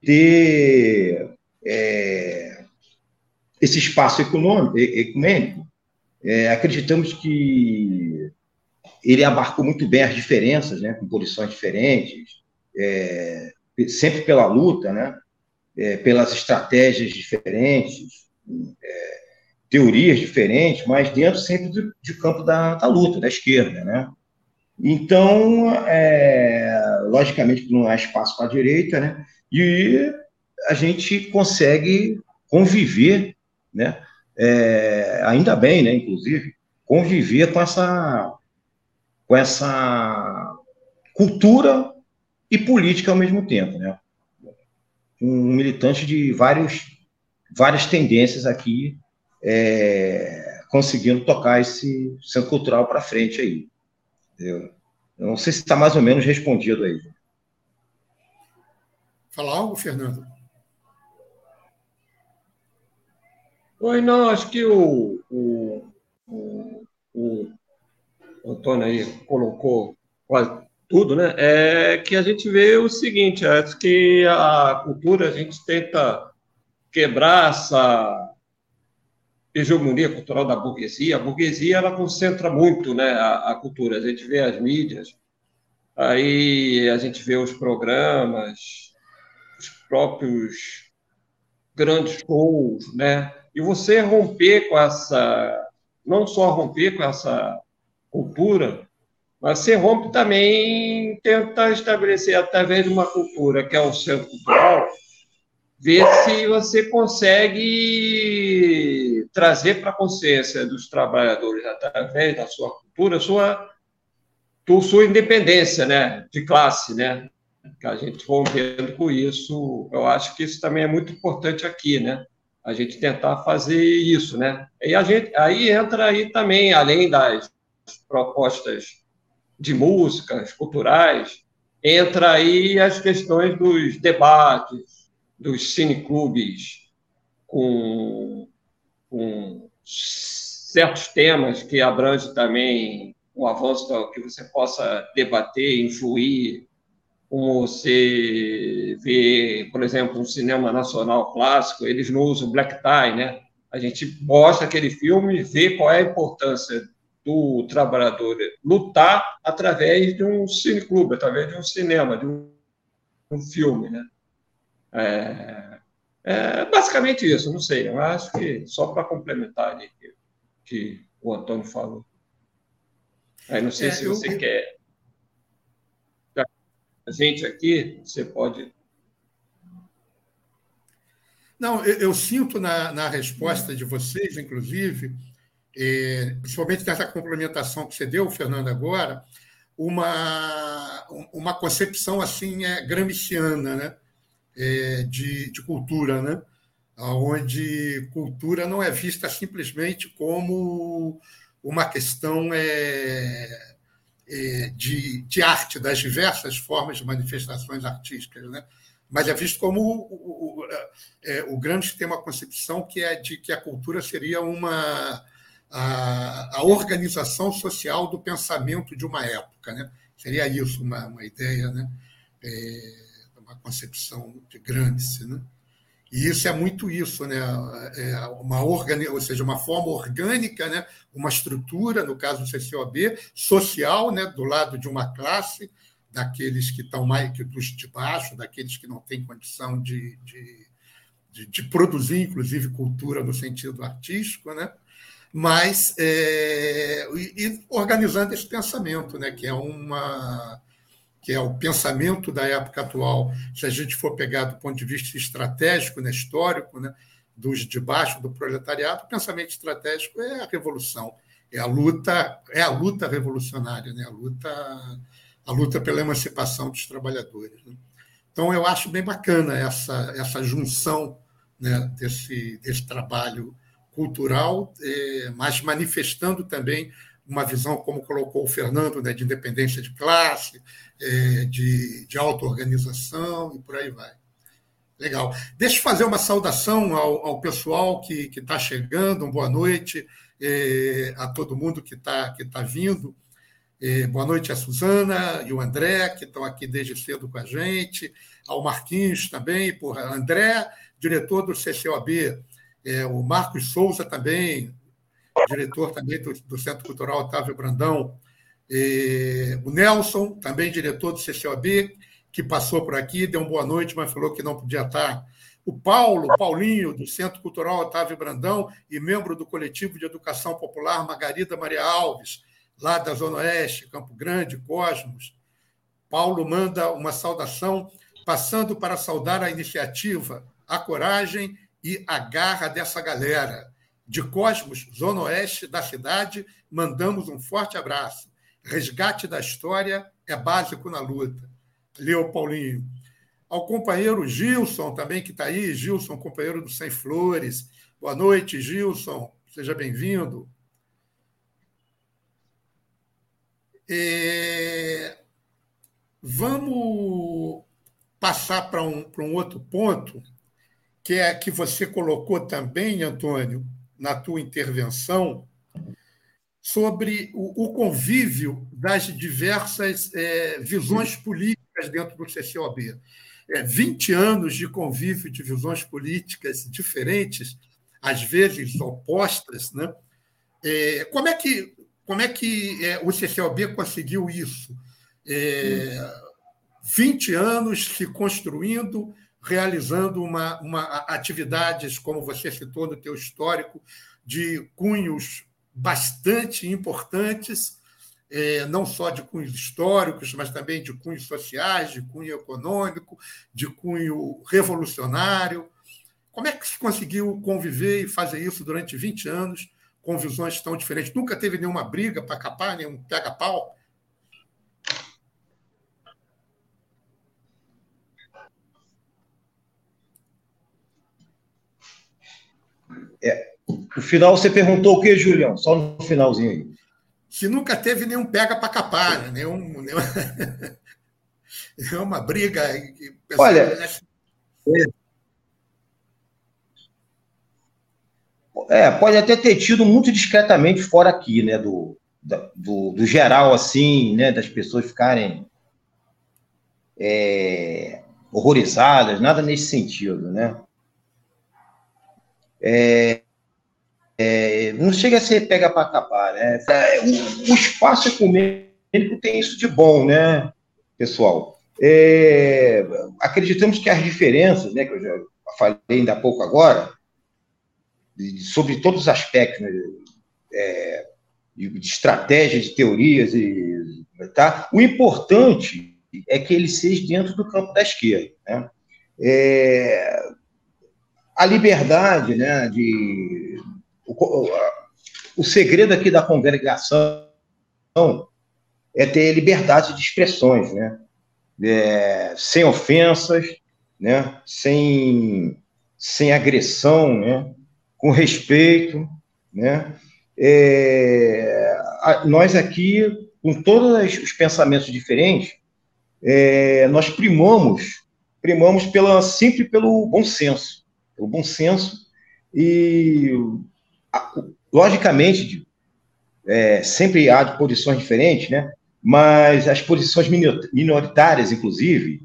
ter é... esse espaço econômico. É, acreditamos que ele abarcou muito bem as diferenças, né, com posições diferentes, é, sempre pela luta, né, é, pelas estratégias diferentes, é, teorias diferentes, mas dentro sempre do, campo da, da, luta, da esquerda, né. Então, é, logicamente não há espaço para a direita, né, e a gente consegue conviver, né, é, ainda bem, né, inclusive, conviver com essa com essa cultura e política ao mesmo tempo, né? Um militante de vários, várias tendências aqui, é, conseguindo tocar esse centro cultural para frente aí. Eu não sei se está mais ou menos respondido aí. Falar algo, Fernando? Oi, não, acho que o, o, o, o o Antônio aí colocou quase tudo, né? É que a gente vê o seguinte, é que a cultura a gente tenta quebrar essa hegemonia cultural da burguesia. A burguesia ela concentra muito, né, a, a cultura. A gente vê as mídias, aí a gente vê os programas, os próprios grandes shows, né? E você romper com essa, não só romper com essa cultura, mas você rompe também, tenta estabelecer, através de uma cultura que é o centro cultural, ver se você consegue trazer para a consciência dos trabalhadores, através da sua cultura, sua, sua independência né, de classe, né? Que a gente rompendo com isso, eu acho que isso também é muito importante aqui, né? A gente tentar fazer isso, né? E a gente, aí entra aí também, além das propostas de músicas culturais, entra aí as questões dos debates, dos cineclubes com, com certos temas que abrangem também o avanço que você possa debater, influir, como você vê, por exemplo, um cinema nacional clássico, eles não usam black tie, né? A gente mostra aquele filme, vê qual é a importância do trabalhador lutar através de um cineclube, através de um cinema, de um, um filme, né? É, é, basicamente isso, não sei, eu acho que só para complementar ali que, que o Antônio falou. Aí não sei é, se você eu... quer. A gente aqui, você pode. Não, eu, eu sinto na, na resposta de vocês, inclusive, é, principalmente nessa complementação que você deu, Fernando, agora, uma, uma concepção assim é, gramsciana né? É, de, de cultura, né? onde cultura não é vista simplesmente como uma questão é, é, de, de arte, das diversas formas de manifestações artísticas, né? mas é visto como o, o, o, é, o grande sistema concepção que é de que a cultura seria uma a, a, organização social do pensamento de uma época, né? Seria isso uma, uma ideia, né? É, uma concepção de Gramsci, né? E isso é muito isso, né? É uma organi ou seja, uma forma orgânica, né? Uma estrutura, no caso do CCOB, social, né? Do lado de uma classe daqueles que estão mais que dos de baixo, daqueles que não têm condição de, de, de, de produzir, inclusive, cultura no sentido artístico, né? Mas é, e, organizando esse pensamento, né? que é uma que é o pensamento da época atual, se a gente for pegar do ponto de vista estratégico, né, histórico, né, dos de baixo do proletariado, o pensamento estratégico é a revolução, é a luta, é a luta revolucionária, né, a luta a luta pela emancipação dos trabalhadores. Né? Então, eu acho bem bacana essa, essa junção né, desse, desse trabalho cultural, é, mas manifestando também uma visão, como colocou o Fernando, né, de independência de classe, é, de, de auto-organização e por aí vai. Legal. Deixa eu fazer uma saudação ao, ao pessoal que está chegando, uma boa noite é, a todo mundo que está que tá vindo. Boa noite a Suzana e o André, que estão aqui desde cedo com a gente, ao Marquinhos também, por André, diretor do CCOB, é, o Marcos Souza também, diretor também do, do Centro Cultural Otávio Brandão, é, o Nelson, também diretor do CCOB, que passou por aqui, deu uma boa noite, mas falou que não podia estar. O Paulo, Paulinho, do Centro Cultural Otávio Brandão e membro do Coletivo de Educação Popular Margarida Maria Alves, lá da Zona Oeste, Campo Grande, Cosmos. Paulo manda uma saudação, passando para saudar a iniciativa, a coragem e a garra dessa galera. De Cosmos, Zona Oeste da cidade, mandamos um forte abraço. Resgate da história é básico na luta. Leu Paulinho. Ao companheiro Gilson, também que está aí, Gilson, companheiro do Sem Flores. Boa noite, Gilson. Seja bem-vindo. É, vamos passar para um, um outro ponto, que é que você colocou também, Antônio, na tua intervenção, sobre o, o convívio das diversas é, visões políticas dentro do CCOB. É, 20 anos de convívio de visões políticas diferentes, às vezes opostas. Né? É, como é que como é que é, o CCLB conseguiu isso? É, 20 anos se construindo, realizando uma, uma atividades, como você citou no teu histórico, de cunhos bastante importantes, é, não só de cunhos históricos, mas também de cunhos sociais, de cunho econômico, de cunho revolucionário. Como é que se conseguiu conviver e fazer isso durante 20 anos com visões tão diferentes. Nunca teve nenhuma briga para capar, nenhum pega-pau. É, no final você perguntou o que, Julião? Só no finalzinho aí. Se nunca teve nenhum pega para capar, né? nenhum, nenhum... *laughs* nenhuma briga. Olha, É, pode até ter tido muito discretamente fora aqui, né, do, do, do geral, assim, né, das pessoas ficarem é, horrorizadas, nada nesse sentido, né. É, é, não chega a ser pega para capar, né. É, o, o, espaço ecumênico tem isso de bom, né, pessoal. É, acreditamos que as diferenças, né, que eu já falei ainda há pouco agora, sobre todos os aspectos, né? é, de, estratégia, de teorias, e, tá? o importante é que ele seja dentro do campo da esquerda. Né? É, a liberdade, né, de, o, o segredo aqui da congregação é ter liberdade de expressões, né? É, sem ofensas, né? sem, sem agressão, né? com respeito, né? é, nós aqui, com todos os pensamentos diferentes, é, nós primamos, primamos pela, sempre pelo bom senso, pelo bom senso e, logicamente, é, sempre há posições diferentes, né? Mas as posições minoritárias, inclusive,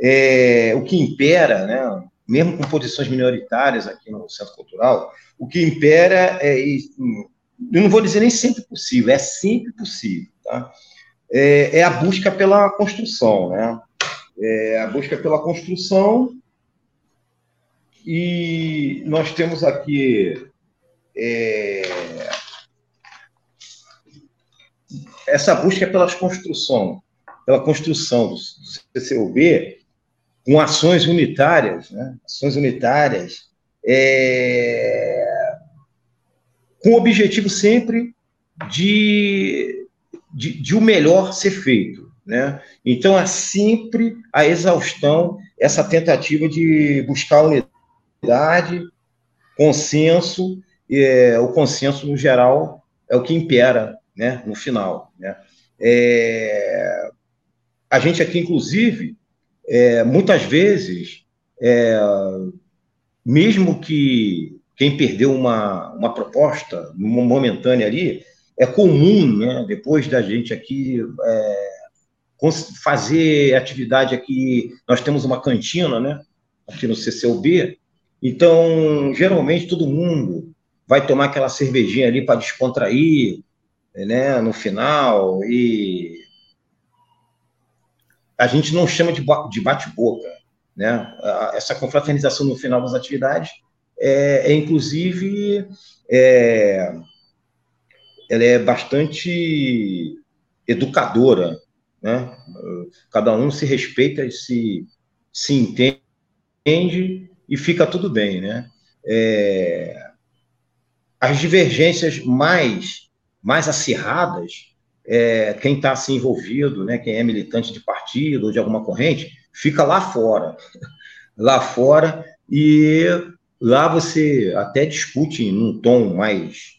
é, o que impera, né? Mesmo com posições minoritárias aqui no Centro Cultural, o que impera é eu não vou dizer nem sempre possível, é sempre possível, tá? É, é a busca pela construção, né? É a busca pela construção e nós temos aqui é, essa busca pelas construção, pela construção do, CCUB com ações unitárias, né? ações unitárias, é, com o objetivo sempre de, de, de, o melhor ser feito. Né? Então, é sempre a exaustão, essa tentativa de buscar unidade, consenso, é, o consenso, no geral, é o que impera né, no final. Né? É, a gente aqui, inclusive, é, muitas vezes, é, mesmo que quem perdeu uma, uma proposta momentânea ali, é comum, né, depois da gente aqui é, fazer atividade aqui, nós temos uma cantina, né, aqui no CCUB, então, geralmente, todo mundo vai tomar aquela cervejinha ali para descontrair, né, no final, e a gente não chama de bate-boca, né, essa confraternização no final das atividades é, é inclusive, é, ela é bastante educadora, né? Cada um se respeita, se, se entende e fica tudo bem, né? É, as divergências mais, mais acirradas, é, quem está assim, envolvido, né, quem é militante de partido ou de alguma corrente, fica lá fora. *laughs* Lá fora, e Lá você até discute num tom mais,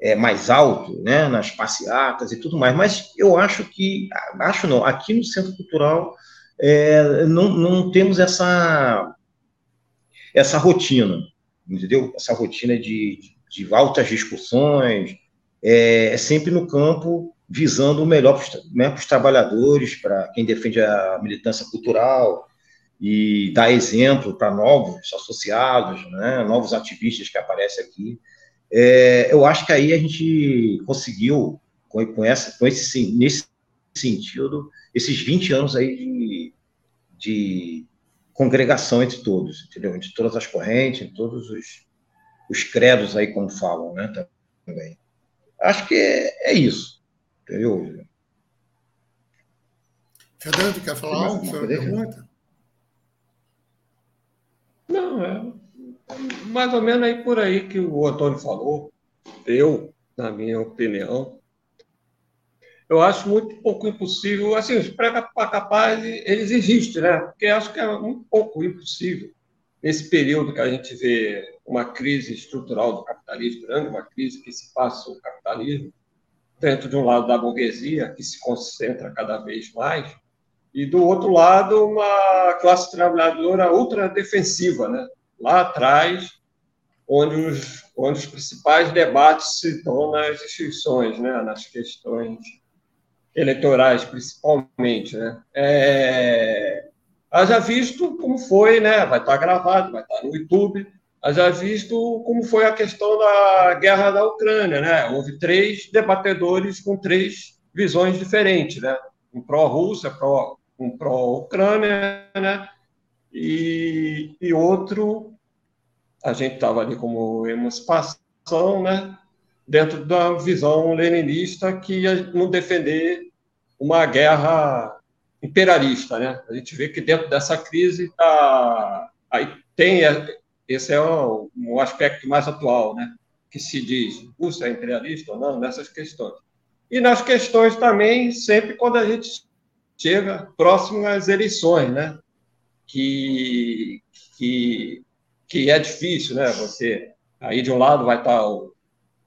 é, mais alto, né, nas passeatas e tudo mais, mas eu acho que, acho não, aqui no Centro Cultural é, não, não temos essa, essa rotina, entendeu? Essa rotina de, de altas discussões, é, é sempre no campo visando o melhor para né, os trabalhadores, para quem defende a militância cultural, e dar exemplo para novos associados, né, novos ativistas que aparecem aqui. É, eu acho que aí a gente conseguiu, com, com, essa, com esse, nesse sentido, esses 20 anos aí de, de congregação entre todos, entendeu? Entre todas as correntes, entre todos os, os credos aí, como falam, né, também. Acho que é, é isso, entendeu? Fernando, quer falar algo sobre a pergunta? Não, é mais ou menos aí por aí que o Antônio falou. Eu, na minha opinião, eu acho muito pouco impossível. Assim, os pré-capazes, eles existem, né? Porque acho que é muito pouco impossível. Nesse período que a gente vê uma crise estrutural do capitalismo grande, uma crise que se passa o capitalismo, dentro de um lado da burguesia, que se concentra cada vez mais, e do outro lado uma classe trabalhadora ultra defensiva, né? lá atrás, onde os, onde os principais debates se dão nas instituições, né? nas questões eleitorais, principalmente. Né? É... Haja visto como foi, né? vai estar gravado, vai estar no YouTube, haja visto como foi a questão da guerra da Ucrânia. Né? Houve três debatedores com três visões diferentes, né? um pró-Rússia, pró um pró-Ucrânia, né? E, e outro, a gente estava ali como emancipação, né? Dentro da visão leninista que ia não defender uma guerra imperialista, né? A gente vê que dentro dessa crise tá, aí tem esse é o, um aspecto mais atual, né? Que se diz, Rússia é imperialista ou não nessas questões. E nas questões também, sempre quando a gente chega próximo às eleições, né? Que, que, que é difícil, né? Você aí de um lado vai estar o,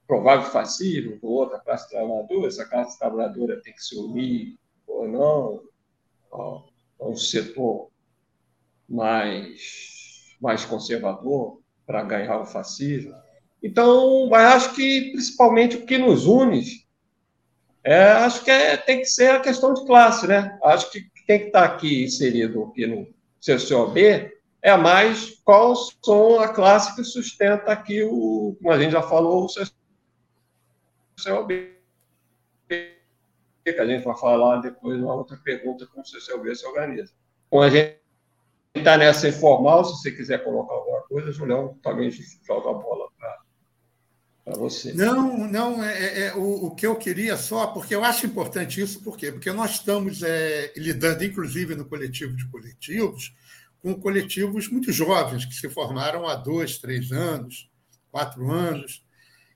provável fascismo, do outro, a classe trabalhadora, essa classe trabalhadora tem que se unir ou não, a um setor mais, mais conservador para ganhar o fascismo. Então, mas acho que principalmente o que nos une, é, acho que é, tem que ser a questão de classe, né? Acho que tem que estar aqui inserido aqui no CCOB é mais qual são a classe que sustenta aqui o, como a gente já falou, o CCOB. Que a gente vai falar depois uma outra pergunta como o CCOB se organiza. Bom, a gente está nessa informal, se você quiser colocar alguma coisa, Julião, também joga a bola para você. Não, não, é, é, é, o, o, que eu queria só, porque eu acho importante isso, por quê? Porque nós estamos é, lidando, inclusive no coletivo de coletivos, com coletivos muito jovens, que se formaram há dois, três anos, quatro anos,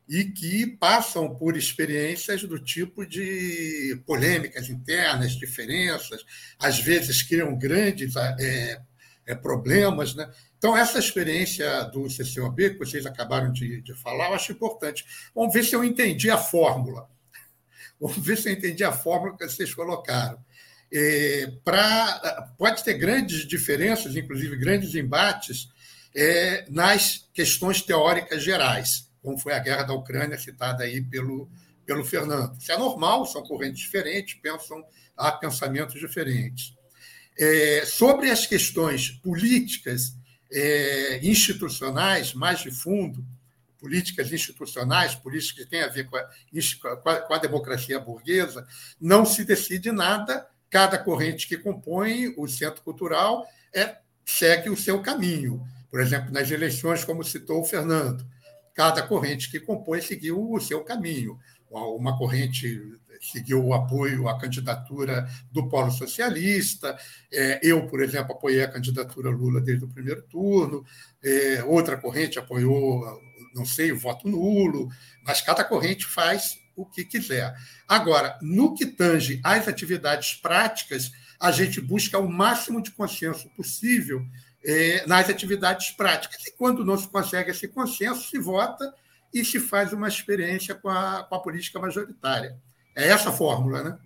e que passam por experiências do tipo de polêmicas internas, diferenças, às vezes criam grandes é, é, problemas. Né? Então, essa experiência do CCOB, que vocês acabaram de, de falar, eu acho importante. Vamos ver se eu entendi a fórmula. *laughs* Vamos ver se eu entendi a fórmula que vocês colocaram é, pra, pode ter grandes diferenças, inclusive grandes embates, é, nas questões teóricas gerais, como foi a guerra da Ucrânia, citada aí pelo, pelo Fernando. Isso é normal, são correntes diferentes, pensam, há pensamentos diferentes. É, sobre as questões políticas, é, institucionais, mais de fundo, políticas institucionais, políticas que têm a ver com a, com a democracia burguesa, não se decide nada cada corrente que compõe o centro cultural é, segue o seu caminho. Por exemplo, nas eleições, como citou o Fernando, cada corrente que compõe seguiu o seu caminho. Uma corrente seguiu o apoio à candidatura do Polo Socialista. É, eu, por exemplo, apoiei a candidatura Lula desde o primeiro turno. É, outra corrente apoiou, não sei, o voto nulo. Mas cada corrente faz o que quiser. Agora, no que tange às atividades práticas, a gente busca o máximo de consenso possível nas atividades práticas. E quando não se consegue esse consenso, se vota e se faz uma experiência com a, com a política majoritária. É essa a fórmula, né?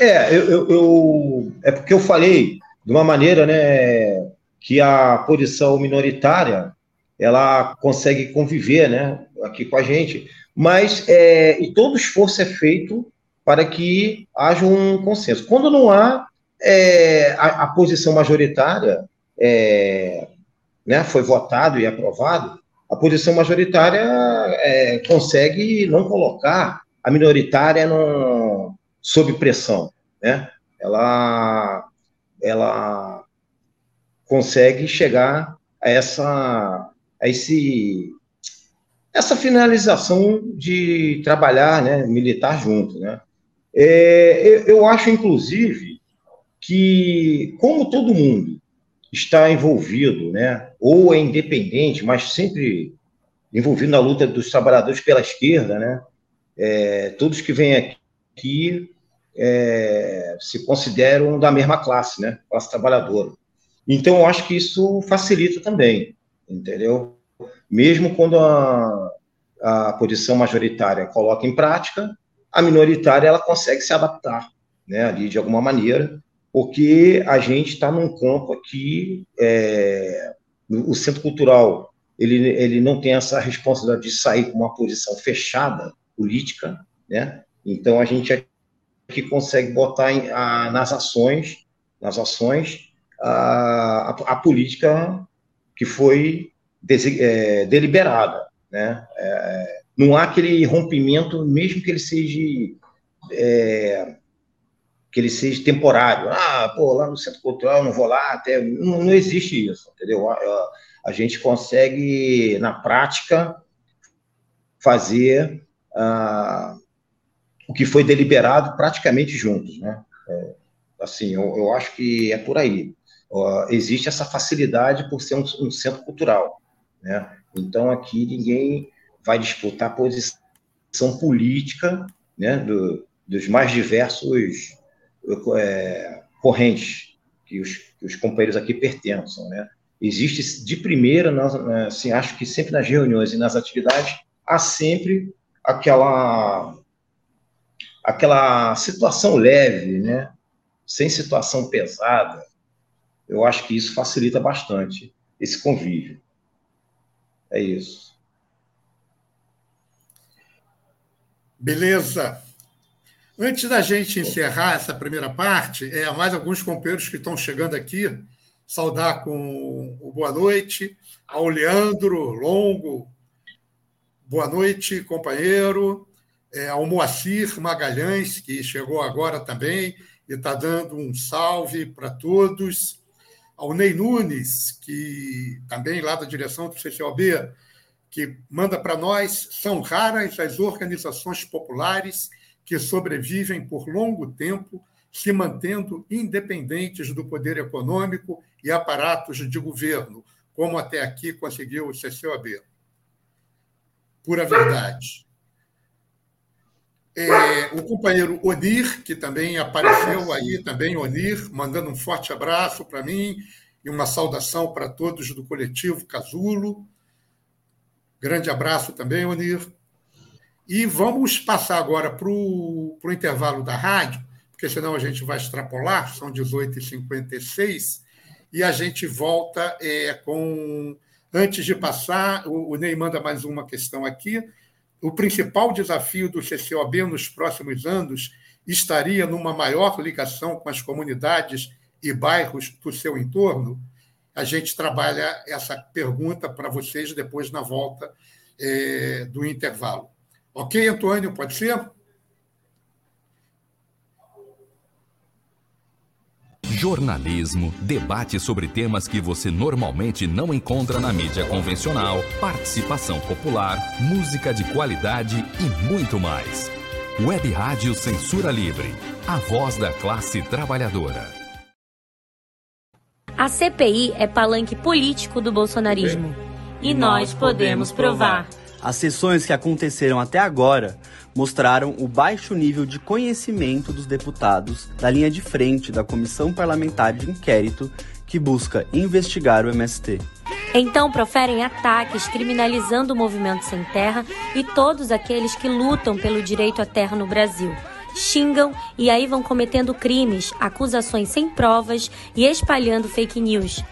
É, eu, eu, eu, é porque eu falei de uma maneira, né, que a posição minoritária ela consegue conviver, né, aqui com a gente, mas é, e todo esforço é feito para que haja um consenso. Quando não há é, a, a, posição majoritária, é, né, foi votado e aprovado, a posição majoritária é, consegue não colocar a minoritária no, sob pressão, né? Ela, ela consegue chegar a essa, a esse, essa finalização de trabalhar, né, militar junto, né? É, eu acho, inclusive, que como todo mundo está envolvido, né, ou é independente, mas sempre envolvido na luta dos trabalhadores pela esquerda, né? É, todos que vêm aqui é, se consideram da mesma classe, né? Classe trabalhadora. Então, eu acho que isso facilita também, entendeu? Mesmo quando a, a posição majoritária coloca em prática, a minoritária ela consegue se adaptar, né, ali de alguma maneira, porque a gente está num campo aqui, é, o centro cultural ele, ele não tem essa responsabilidade de sair com uma posição fechada política, né? Então a gente é que consegue botar em, a, nas ações, nas ações a, a, política que foi é, deliberada. Né? É, não há aquele rompimento, mesmo que ele seja é, que ele seja temporário. Ah, pô, lá no centro cultural não vou lá, até não, não existe isso, entendeu? A, a, gente consegue na prática fazer ah, o que foi deliberado praticamente juntos, né? É, assim, eu, eu acho que é por aí uh, existe essa facilidade por ser um, um, centro cultural. Né? Então, aqui ninguém vai disputar posição política né, do, dos mais diversos é, correntes que os, que os companheiros aqui pertençam, né? Existe de primeira, assim, acho que sempre nas reuniões e nas atividades, há sempre aquela aquela situação leve, né? Sem situação pesada. Eu acho que isso facilita bastante esse convívio. É isso. Beleza. Antes da gente encerrar essa primeira parte, é, mais alguns companheiros que estão chegando aqui, saudar com o boa noite. Ao Leandro Longo, boa noite, companheiro, é, ao Moacir Magalhães, que chegou agora também e está dando um salve para todos, ao Ney Nunes, que também lá da direção do CCOB, que manda para nós, são raras as organizações populares que sobrevivem por longo tempo, se mantendo independentes do poder econômico e aparatos de governo, como até aqui conseguiu o CCOB. Pura verdade. É, o companheiro Onir, que também apareceu aí, também Onir, mandando um forte abraço para mim e uma saudação para todos do coletivo Casulo. Grande abraço também, Onir. E vamos passar agora para o intervalo da rádio, porque senão a gente vai extrapolar, são 18h56, e a gente volta é, com. Antes de passar, o, o Ney manda mais uma questão aqui. O principal desafio do CCOB nos próximos anos estaria numa maior ligação com as comunidades e bairros do seu entorno? A gente trabalha essa pergunta para vocês depois na volta é, do intervalo. Ok, Antônio, pode ser? Jornalismo, debate sobre temas que você normalmente não encontra na mídia convencional, participação popular, música de qualidade e muito mais. Web Rádio Censura Livre, a voz da classe trabalhadora. A CPI é palanque político do bolsonarismo. E nós podemos provar. As sessões que aconteceram até agora mostraram o baixo nível de conhecimento dos deputados da linha de frente da Comissão Parlamentar de Inquérito que busca investigar o MST. Então proferem ataques criminalizando o movimento sem terra e todos aqueles que lutam pelo direito à terra no Brasil. Xingam e aí vão cometendo crimes, acusações sem provas e espalhando fake news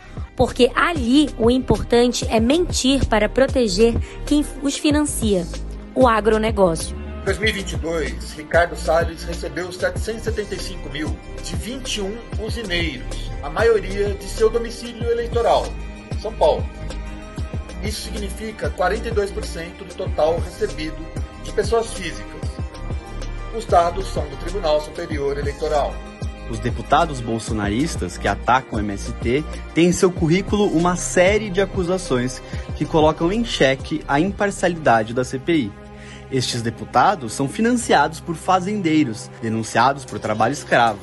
porque ali o importante é mentir para proteger quem os financia, o agronegócio. Em 2022, Ricardo Salles recebeu 775 mil de 21 usineiros, a maioria de seu domicílio eleitoral, São Paulo. Isso significa 42% do total recebido de pessoas físicas. Os dados são do Tribunal Superior Eleitoral. Os deputados bolsonaristas que atacam o MST têm em seu currículo uma série de acusações que colocam em xeque a imparcialidade da CPI. Estes deputados são financiados por fazendeiros, denunciados por trabalho escravo.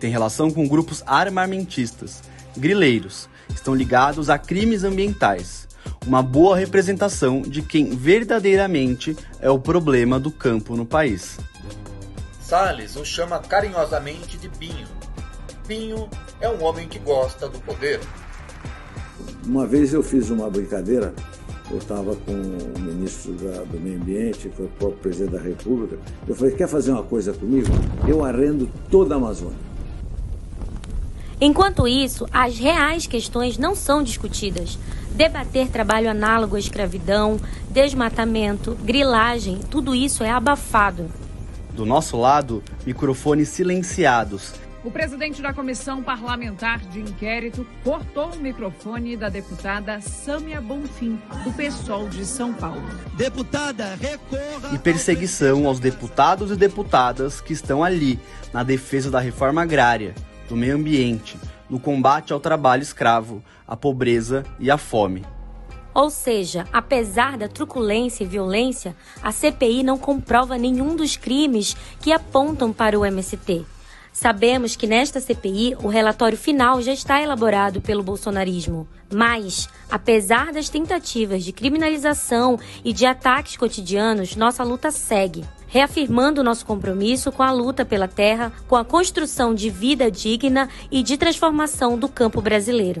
Têm relação com grupos armamentistas, grileiros, estão ligados a crimes ambientais. Uma boa representação de quem verdadeiramente é o problema do campo no país. Salles o chama carinhosamente de Pinho. Pinho é um homem que gosta do poder. Uma vez eu fiz uma brincadeira, eu estava com o ministro da, do Meio Ambiente, foi o próprio presidente da República. Eu falei: quer fazer uma coisa comigo? Eu arrendo toda a Amazônia. Enquanto isso, as reais questões não são discutidas. Debater trabalho análogo à escravidão, desmatamento, grilagem, tudo isso é abafado. Do nosso lado, microfones silenciados. O presidente da comissão parlamentar de inquérito cortou o microfone da deputada Sâmia Bonfim, do PSOL de São Paulo. Deputada, recorra. E perseguição aos deputados e deputadas que estão ali na defesa da reforma agrária, do meio ambiente, no combate ao trabalho escravo, à pobreza e à fome. Ou seja, apesar da truculência e violência, a CPI não comprova nenhum dos crimes que apontam para o MST. Sabemos que nesta CPI o relatório final já está elaborado pelo bolsonarismo. Mas, apesar das tentativas de criminalização e de ataques cotidianos, nossa luta segue. reafirmando nosso compromisso com a luta pela terra, com a construção de vida digna e de transformação do campo brasileiro.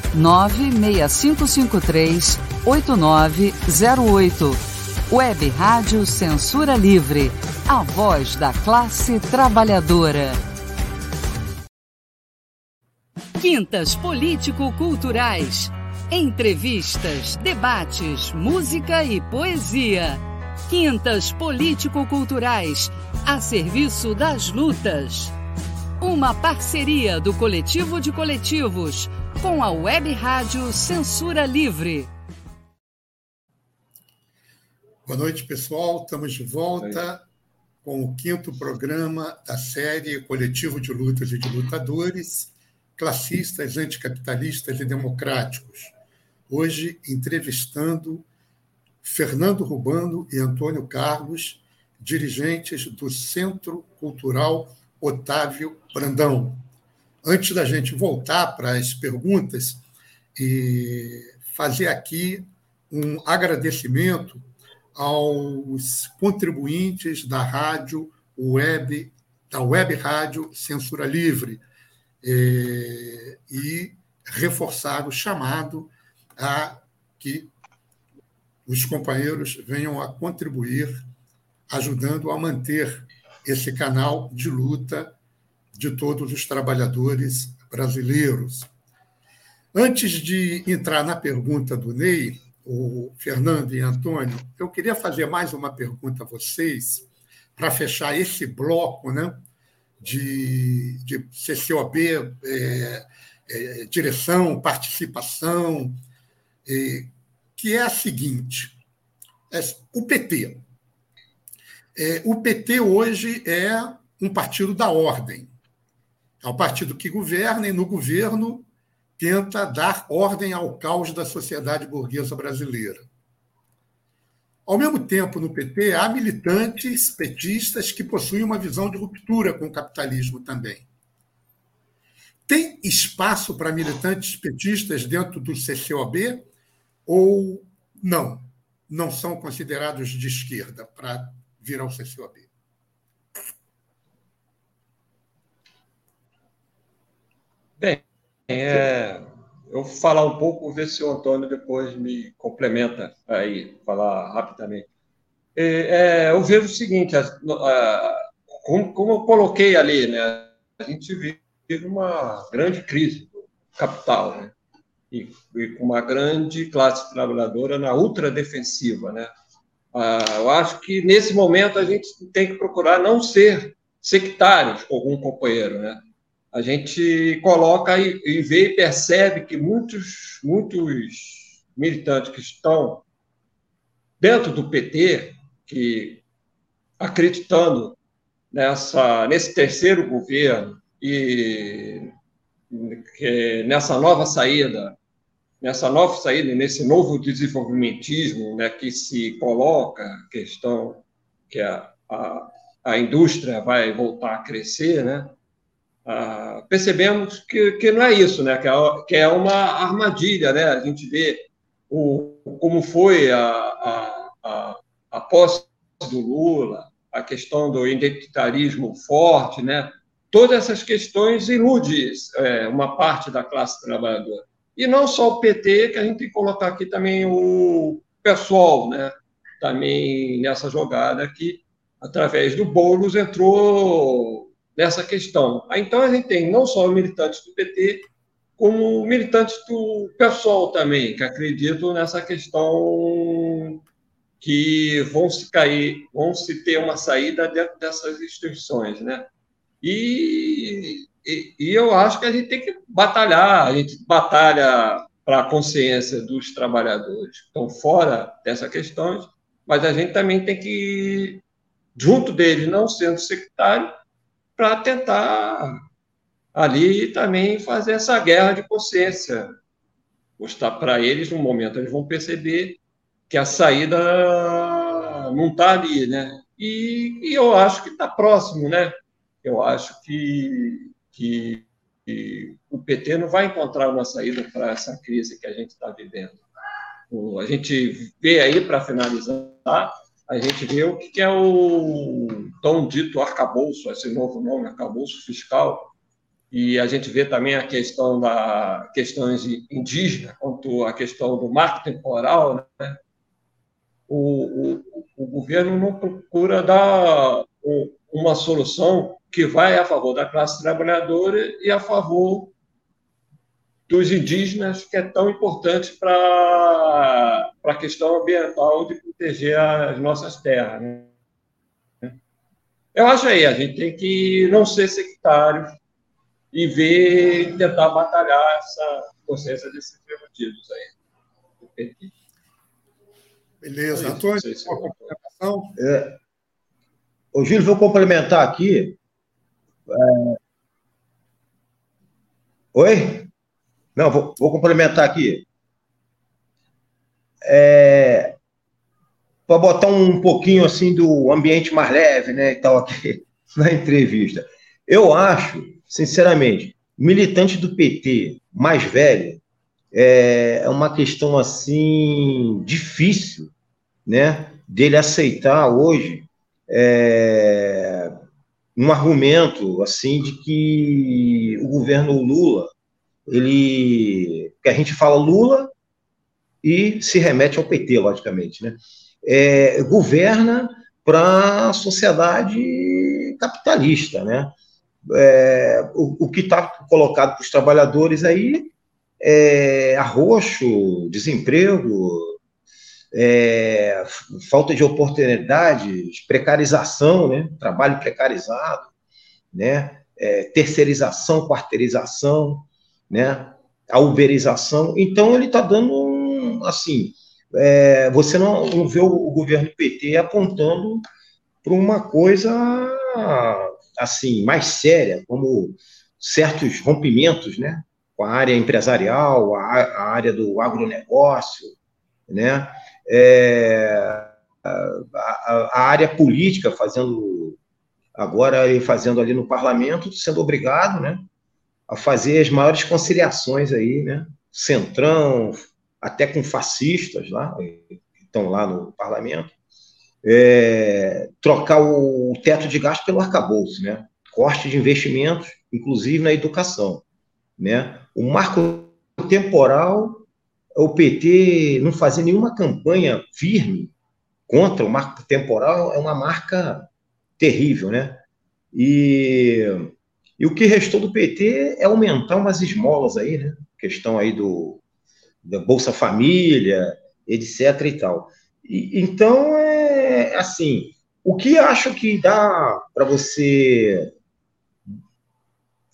96553 8908. Web Rádio Censura Livre. A voz da classe trabalhadora. Quintas Político-Culturais. Entrevistas, debates, música e poesia. Quintas Político-Culturais. A serviço das lutas. Uma parceria do Coletivo de Coletivos com a Web Rádio Censura Livre. Boa noite, pessoal. Estamos de volta com o quinto programa da série Coletivo de Lutas e de Lutadores, Classistas, Anticapitalistas e Democráticos. Hoje, entrevistando Fernando Rubano e Antônio Carlos, dirigentes do Centro Cultural Otávio Brandão. Antes da gente voltar para as perguntas, e fazer aqui um agradecimento aos contribuintes da rádio web, da web rádio Censura Livre, é, e reforçar o chamado a que os companheiros venham a contribuir, ajudando a manter esse canal de luta de todos os trabalhadores brasileiros. Antes de entrar na pergunta do Ney, o Fernando e Antônio, eu queria fazer mais uma pergunta a vocês, para fechar esse bloco né, de, de CCOB, é, é, direção, participação, é, que é a seguinte: é, o PT. É, o PT hoje é um partido da ordem. É um partido que governa e, no governo, tenta dar ordem ao caos da sociedade burguesa brasileira. Ao mesmo tempo, no PT, há militantes petistas que possuem uma visão de ruptura com o capitalismo também. Tem espaço para militantes petistas dentro do CCOB ou não? Não são considerados de esquerda para vir ao CCOB? Bem, é, eu vou falar um pouco, ver se o Antônio depois me complementa aí, falar rapidamente. É, é, eu vejo o seguinte, a, a, como, como, eu coloquei ali, né, a gente vive uma grande crise do capital, né, e, e com uma grande classe trabalhadora na ultradefensiva, né. Ah, eu acho que nesse momento a gente tem que procurar não ser sectários com algum companheiro, né? A gente coloca e, e vê e percebe que muitos, muitos militantes que estão dentro do PT, que acreditando nessa, nesse terceiro governo e nessa nova saída, nessa nova saída, nesse novo desenvolvimentismo né, que se coloca a questão que a, a, a indústria vai voltar a crescer, né? ah, percebemos que, que não é isso, né? que, é, que é uma armadilha. Né? A gente vê o, como foi a, a, a, a posse do Lula, a questão do identitarismo forte, né? todas essas questões iludem é, uma parte da classe trabalhadora. E não só o PT, que a gente tem que colocar aqui também o pessoal, né? também nessa jogada que, através do Boulos, entrou nessa questão. Então, a gente tem não só militantes do PT, como militantes do PSOL também, que acreditam nessa questão que vão se cair, vão se ter uma saída dentro dessas instituições, né? E, e, e eu acho que a gente tem que batalhar, a gente batalha para a consciência dos trabalhadores que estão fora dessas questões, mas a gente também tem que, junto deles, não sendo sectário, para tentar ali também fazer essa guerra de consciência. Mostrar para eles, no momento, eles vão perceber que a saída não está ali, né? E, e, eu acho que está próximo, né? Eu acho que, que o PT não vai encontrar uma saída para essa crise que a gente está vivendo. A gente vê aí, para finalizar, a gente vê o que é o tão dito arcabouço, esse novo nome, arcabouço fiscal, e a gente vê também a questão da questões indígenas, quanto a questão do marco temporal, né? o, o, o governo não procura dar uma solução que vai a favor da classe trabalhadora e a favor dos indígenas, que é tão importante para a questão ambiental de proteger as nossas terras. Né? Eu acho aí, a gente tem que não ser sectário e ver, tentar batalhar essa consciência desses prerrogativos aí. Beleza. Antônio, uma complementação? É. Ô, Júlio, vou complementar aqui é... Oi? Não, vou, vou complementar aqui. É... Para botar um pouquinho assim do ambiente mais leve, né, e tal aqui *laughs* na entrevista. Eu acho, sinceramente, militante do PT mais velho é uma questão assim difícil, né, dele aceitar hoje é, um argumento assim de que o governo Lula, ele, que a gente fala Lula e se remete ao PT, logicamente, né? É, governa para a sociedade capitalista, né? É, o, o, que está colocado para os trabalhadores aí é arroxo, desemprego, é, falta de oportunidades, precarização, né? trabalho precarizado, né? É, terceirização, quarteirização, né? a uberização. Então, ele está dando, um, assim, é, você não, não vê o, o governo PT apontando para uma coisa, assim, mais séria, como certos rompimentos, né? com a área empresarial, a, a área do agronegócio, né? É, a, a, área política fazendo agora fazendo ali no parlamento, sendo obrigado, né, a fazer as maiores conciliações aí, né, centrão, até com fascistas lá, que estão lá no parlamento, é, trocar o teto de gasto pelo arcabouço, né, corte de investimentos, inclusive na educação, né, o marco temporal o PT não fazer nenhuma campanha firme contra o marco temporal é uma marca terrível, né? E, e o que restou do PT é aumentar umas esmolas aí, né? Questão aí do da Bolsa Família, etc e tal. E, então, é assim, o que acho que dá para você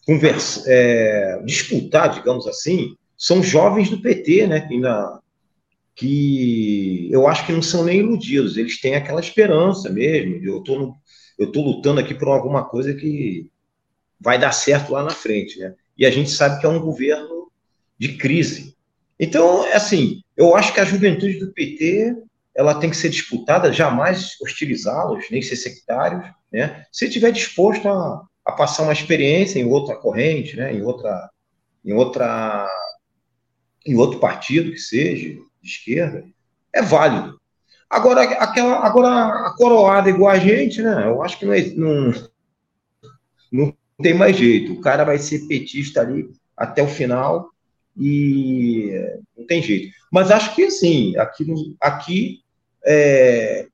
conversa, é, disputar, digamos assim, são jovens do PT, né? Que, ainda, que eu acho que não são nem iludidos, eles têm aquela esperança mesmo. Eu tô, eu tô lutando aqui por alguma coisa que vai dar certo lá na frente, né? E a gente sabe que é um governo de crise. Então, é assim, eu acho que a juventude do PT ela tem que ser disputada, jamais hostilizá-los, nem ser sectários, né? Se tiver disposto a, a passar uma experiência em outra corrente, né? Em outra, em outra em outro partido que seja, de esquerda, é válido. Agora, aquela, agora a coroada igual a gente, né? Eu acho que não, é, não, não tem mais jeito. O cara vai ser petista ali até o final e não tem jeito. Mas acho que, assim, aqui, aqui é,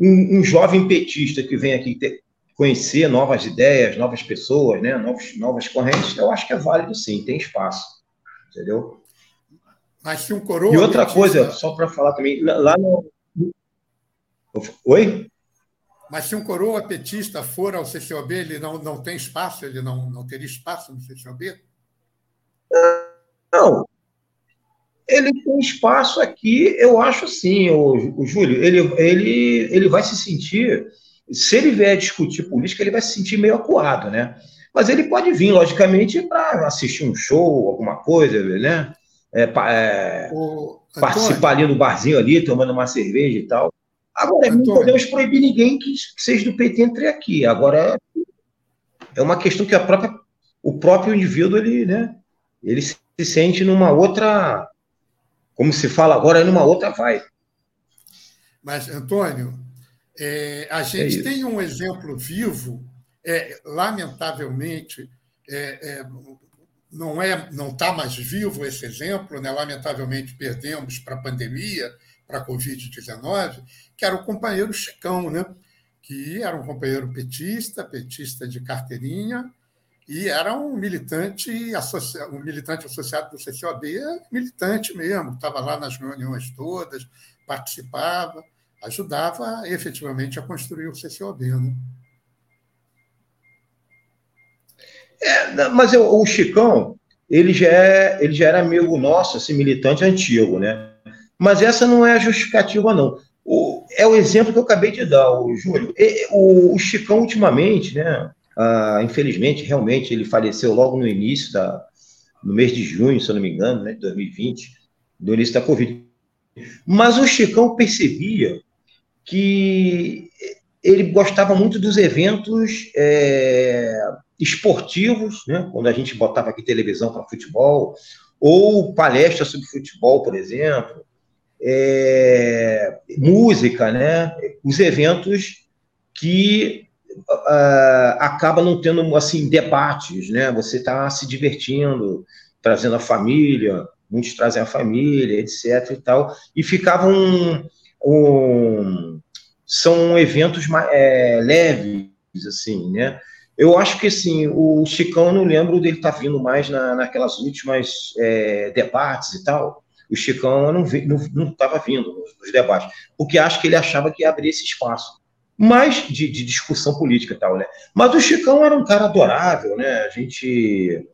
um, um, jovem petista que vem aqui ter, conhecer novas ideias, novas pessoas, né, novas, novas correntes, eu acho que é válido sim, tem espaço, entendeu? Mas um coroa. E outra petista... coisa, só para falar também, lá no. Oi? Mas se um coroa petista for ao CCOB, ele não, não tem espaço, ele não, não teria espaço no CCOB? Não. Ele tem espaço aqui, eu acho assim, o, o Júlio, ele, ele, ele vai se sentir, se ele vier discutir política, ele vai se sentir meio acuado, né? Mas ele pode vir, logicamente, para assistir um show, alguma coisa, né? É, é, participar ali no barzinho ali, tomando uma cerveja e tal. Agora, Antônio. não podemos proibir ninguém que, seja do PT entre aqui. Agora, é uma questão que a própria, o próprio indivíduo, ele, né, ele se sente numa outra, como se fala agora, numa outra vai. Mas, Antônio, é, a gente é tem um exemplo vivo, é, lamentavelmente, é, é não é, não está mais vivo esse exemplo, né? lamentavelmente perdemos para a pandemia, para a Covid-19, que era o companheiro Chicão, né? que era um companheiro petista, petista de carteirinha, e era um militante, associa... um militante associado do CCOB, militante mesmo, estava lá nas reuniões todas, participava, ajudava efetivamente a construir o CCOB. Né? É, mas eu, o Chicão, ele já, é, ele já era amigo nosso, assim, militante antigo, né? Mas essa não é a justificativa, não. O, é o exemplo que eu acabei de dar, o Júlio. E, o, o, Chicão, ultimamente, né? Ah, infelizmente, realmente, ele faleceu logo no início da, no mês de junho, se eu não me engano, né, de 2020, do início da Covid. Mas o Chicão percebia que ele gostava muito dos eventos é, esportivos, né? quando a gente botava aqui televisão para futebol, ou palestra sobre futebol, por exemplo, é, música, né? os eventos que uh, acaba não tendo assim debates, né? Você está se divertindo, trazendo a família, muitos trazem a família, etc. e tal, e ficava um, um são eventos mais, é, leves, assim, né? Eu acho que assim, o Chicão, não lembro dele estar tá vindo mais na, naquelas últimas é, debates e tal. O Chicão não estava vindo nos debates, porque acho que ele achava que ia abrir esse espaço. Mas de, de, discussão política e tal, né? Mas o Chicão era um cara adorável, né? A gente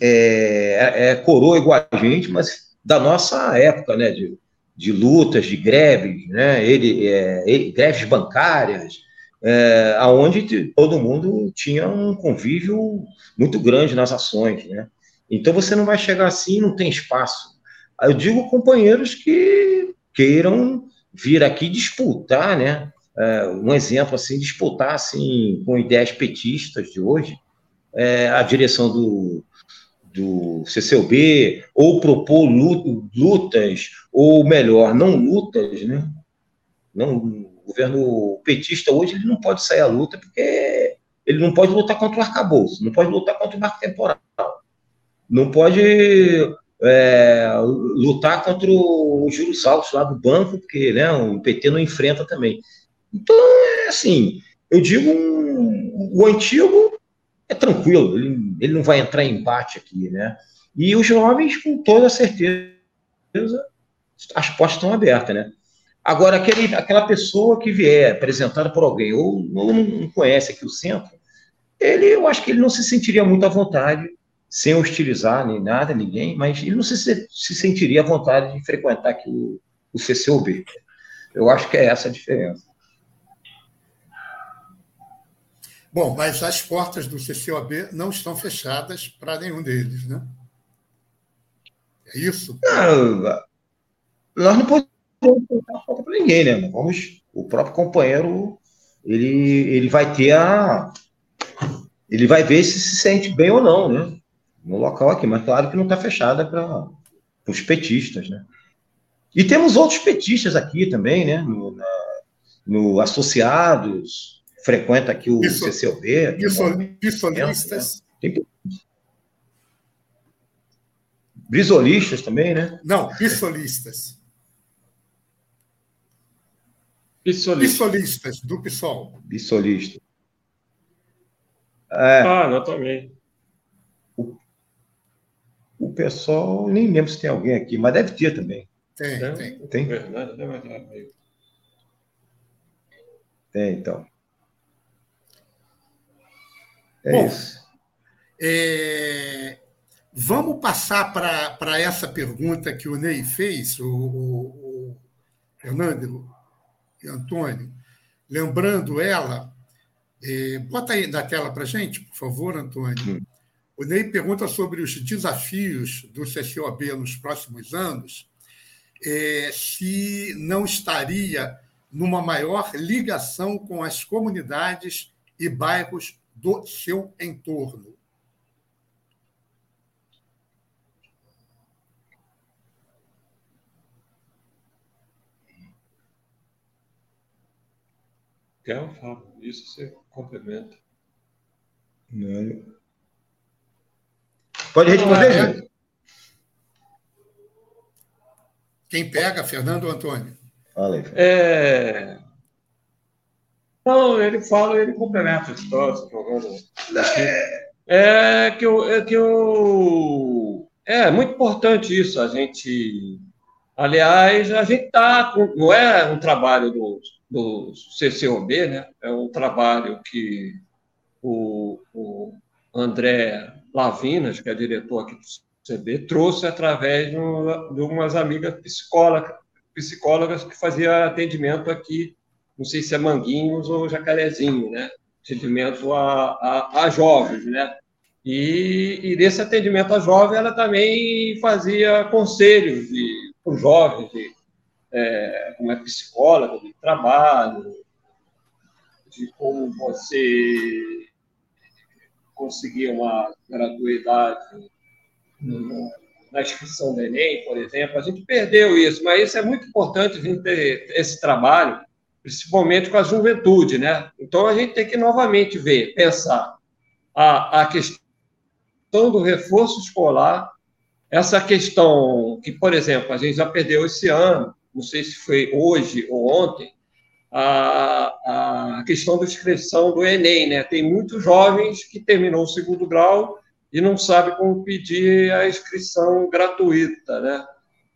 é, é, é coroa igual a gente, mas da nossa época, né? De, de lutas, de greves, né? Ele, é, ele greves bancárias, é, aonde todo mundo tinha um convívio muito grande nas ações, né? Então você não vai chegar assim, não tem espaço. Eu digo companheiros que queiram vir aqui disputar, né? É, um exemplo assim, disputar assim com ideias petistas de hoje, é, a direção do, do CCUB, ou propor lutas, ou melhor, não lutas, né? Não, governo petista hoje ele não pode sair à luta porque ele não pode lutar contra o arcabouço, não pode lutar contra o marco temporal, não pode é, lutar contra o juros altos lá do banco, porque né, o PT não enfrenta também. Então, é assim, eu digo, um, o antigo é tranquilo, ele, ele não vai entrar em embate aqui, né? E os jovens, com toda certeza, as portas estão abertas, né? Agora, aquele, aquela pessoa que vier apresentada por alguém ou, ou não conhece aqui o centro, ele, eu acho que ele não se sentiria muito à vontade, sem hostilizar nem nada, ninguém, mas ele não se, se sentiria à vontade de frequentar aqui o, o CCOB. Eu acho que é essa a diferença. Bom, mas as portas do CCOB não estão fechadas para nenhum deles, né? É isso? Não, nós não podemos colocar falta para ninguém, né? Vamos, o próprio companheiro ele, ele vai ter a. Ele vai ver se se sente bem ou não, né? No local aqui, mas claro que não está fechada para os petistas, né? E temos outros petistas aqui também, né? No, na, no Associados, frequenta aqui o Isso, CCOB. Pisolistas. Né? Tem... Brisolistas também, né? Não, pisolistas. Pissolistas, do PSOL. Pissolista. É, ah, eu também. O, o pessoal, nem lembro se tem alguém aqui, mas deve ter também. Tem, é, tem. Tem? Verdade, é verdade. Tem, então. É Bom, isso. É, vamos passar para essa pergunta que o Ney fez, o, o, o Fernando Antônio. Lembrando ela, é, bota aí na tela para a gente, por favor, Antônio. Hum. O Ney pergunta sobre os desafios do CCOB nos próximos anos, é, se não estaria numa maior ligação com as comunidades e bairros do seu entorno. Quer falar isso, você complementa. Não. Pode responder, gente? Quem pega, Fernando ou Antônio? Fala aí. É... Não, ele fala, ele complementa a história, jogando. É que eu, é que eu, é muito importante isso. A gente, aliás, a gente está, não é um trabalho do, do CCOB, né? É um trabalho que o, o André Lavinas, que é diretor aqui do CB, trouxe através de, de umas amigas psicólogas, psicólogas que fazia atendimento aqui não sei se é Manguinhos ou Jacarezinho, né? Atendimento a, a, a jovens, né? E, e nesse atendimento a jovem, ela também fazia conselhos para os jovens, de, é, como é psicóloga, de trabalho, de como você conseguir uma gratuidade na inscrição do Enem, por exemplo. A gente perdeu isso, mas isso é muito importante a gente ter esse trabalho, principalmente com a juventude, né? Então a gente tem que novamente ver, pensar a, a questão do reforço escolar, essa questão que, por exemplo, a gente já perdeu esse ano, não sei se foi hoje ou ontem, a, a questão da inscrição do Enem, né? Tem muitos jovens que terminou o segundo grau e não sabem como pedir a inscrição gratuita, né?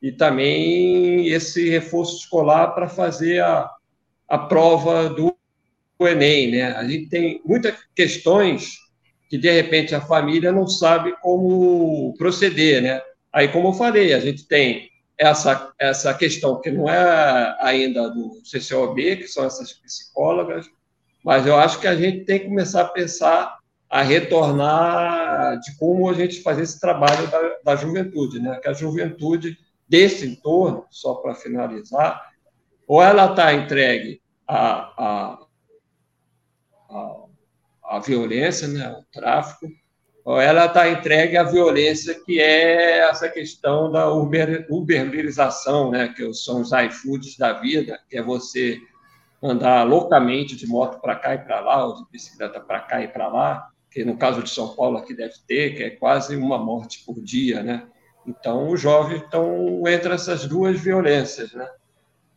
E também esse reforço escolar para fazer a, a prova do Enem, né? A gente tem muitas questões que de repente a família não sabe como proceder, né? Aí, como eu falei, a gente tem essa essa questão que não é ainda do CCOB, que são essas psicólogas, mas eu acho que a gente tem que começar a pensar a retornar de como a gente fazer esse trabalho da, da juventude, né? Que a juventude desse entorno, só para finalizar, ou ela está entregue à, à, à, violência, né, ao tráfico, ela está entregue à violência, que é essa questão da uber, uberização, né, que são os iFoods da vida, que é você andar loucamente de moto para cá e para lá, ou de bicicleta para cá e para lá, que no caso de São Paulo aqui deve ter, que é quase uma morte por dia, né? Então, os jovens estão entre essas duas violências, né?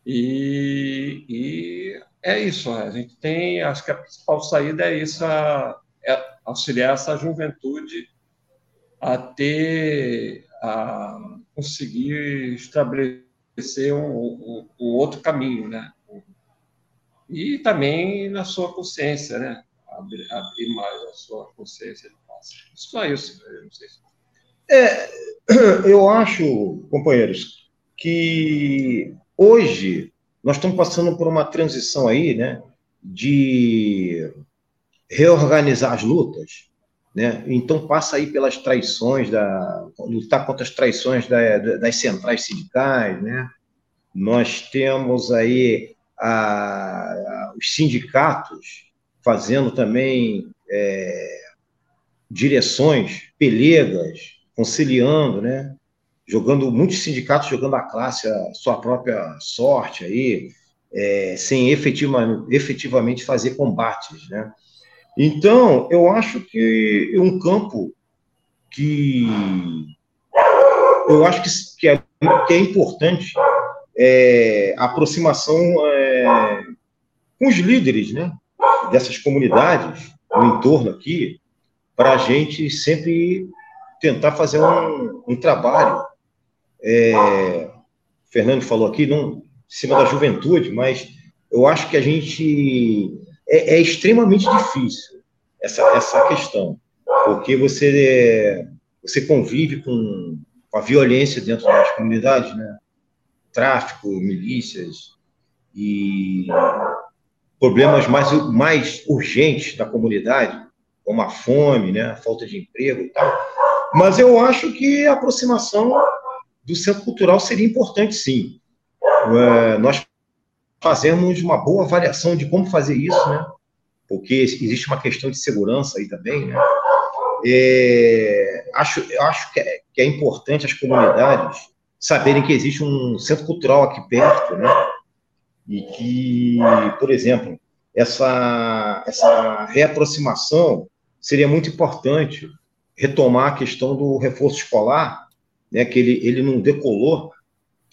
E, e é isso, a gente tem, acho que a principal saída é isso, a, é auxiliar essa juventude a ter, a conseguir estabelecer um, um, um outro caminho, né? E também na sua consciência, né? Abrir, abrir mais a sua consciência. Só isso, eu não sei se... É, *clears throat* eu acho, companheiros, que Hoje, nós estamos passando por uma transição aí, né, de reorganizar as lutas, né? Então passa aí pelas traições da lutar contra as traições da, das centrais sindicais, né? Nós temos aí a, a, os sindicatos fazendo também é, direções, pelegas, conciliando, né? jogando muitos sindicatos jogando a classe a sua própria sorte aí, é, sem efetiva, efetivamente fazer combates, né? Então, eu acho que um campo que eu acho que, que, é, que é importante é a aproximação é, com os líderes né, dessas comunidades no entorno aqui, para a gente sempre tentar fazer um, um trabalho. É, Fernando falou aqui, não, em cima da juventude, mas eu acho que a gente. É, é extremamente difícil essa, essa questão, porque você, você convive com, com a violência dentro das comunidades, né? tráfico, milícias e problemas mais, mais urgentes da comunidade, como a fome, né? a falta de emprego e tal. Mas eu acho que a aproximação do centro cultural seria importante, sim. É, nós fazemos uma boa avaliação de como fazer isso, né? Porque existe uma questão de segurança aí também, né? É, acho, acho que é, que é importante as comunidades saberem que existe um centro cultural aqui perto, né? E que, por exemplo, essa, essa reaproximação seria muito importante retomar a questão do reforço escolar, né, que ele, ele não decolou,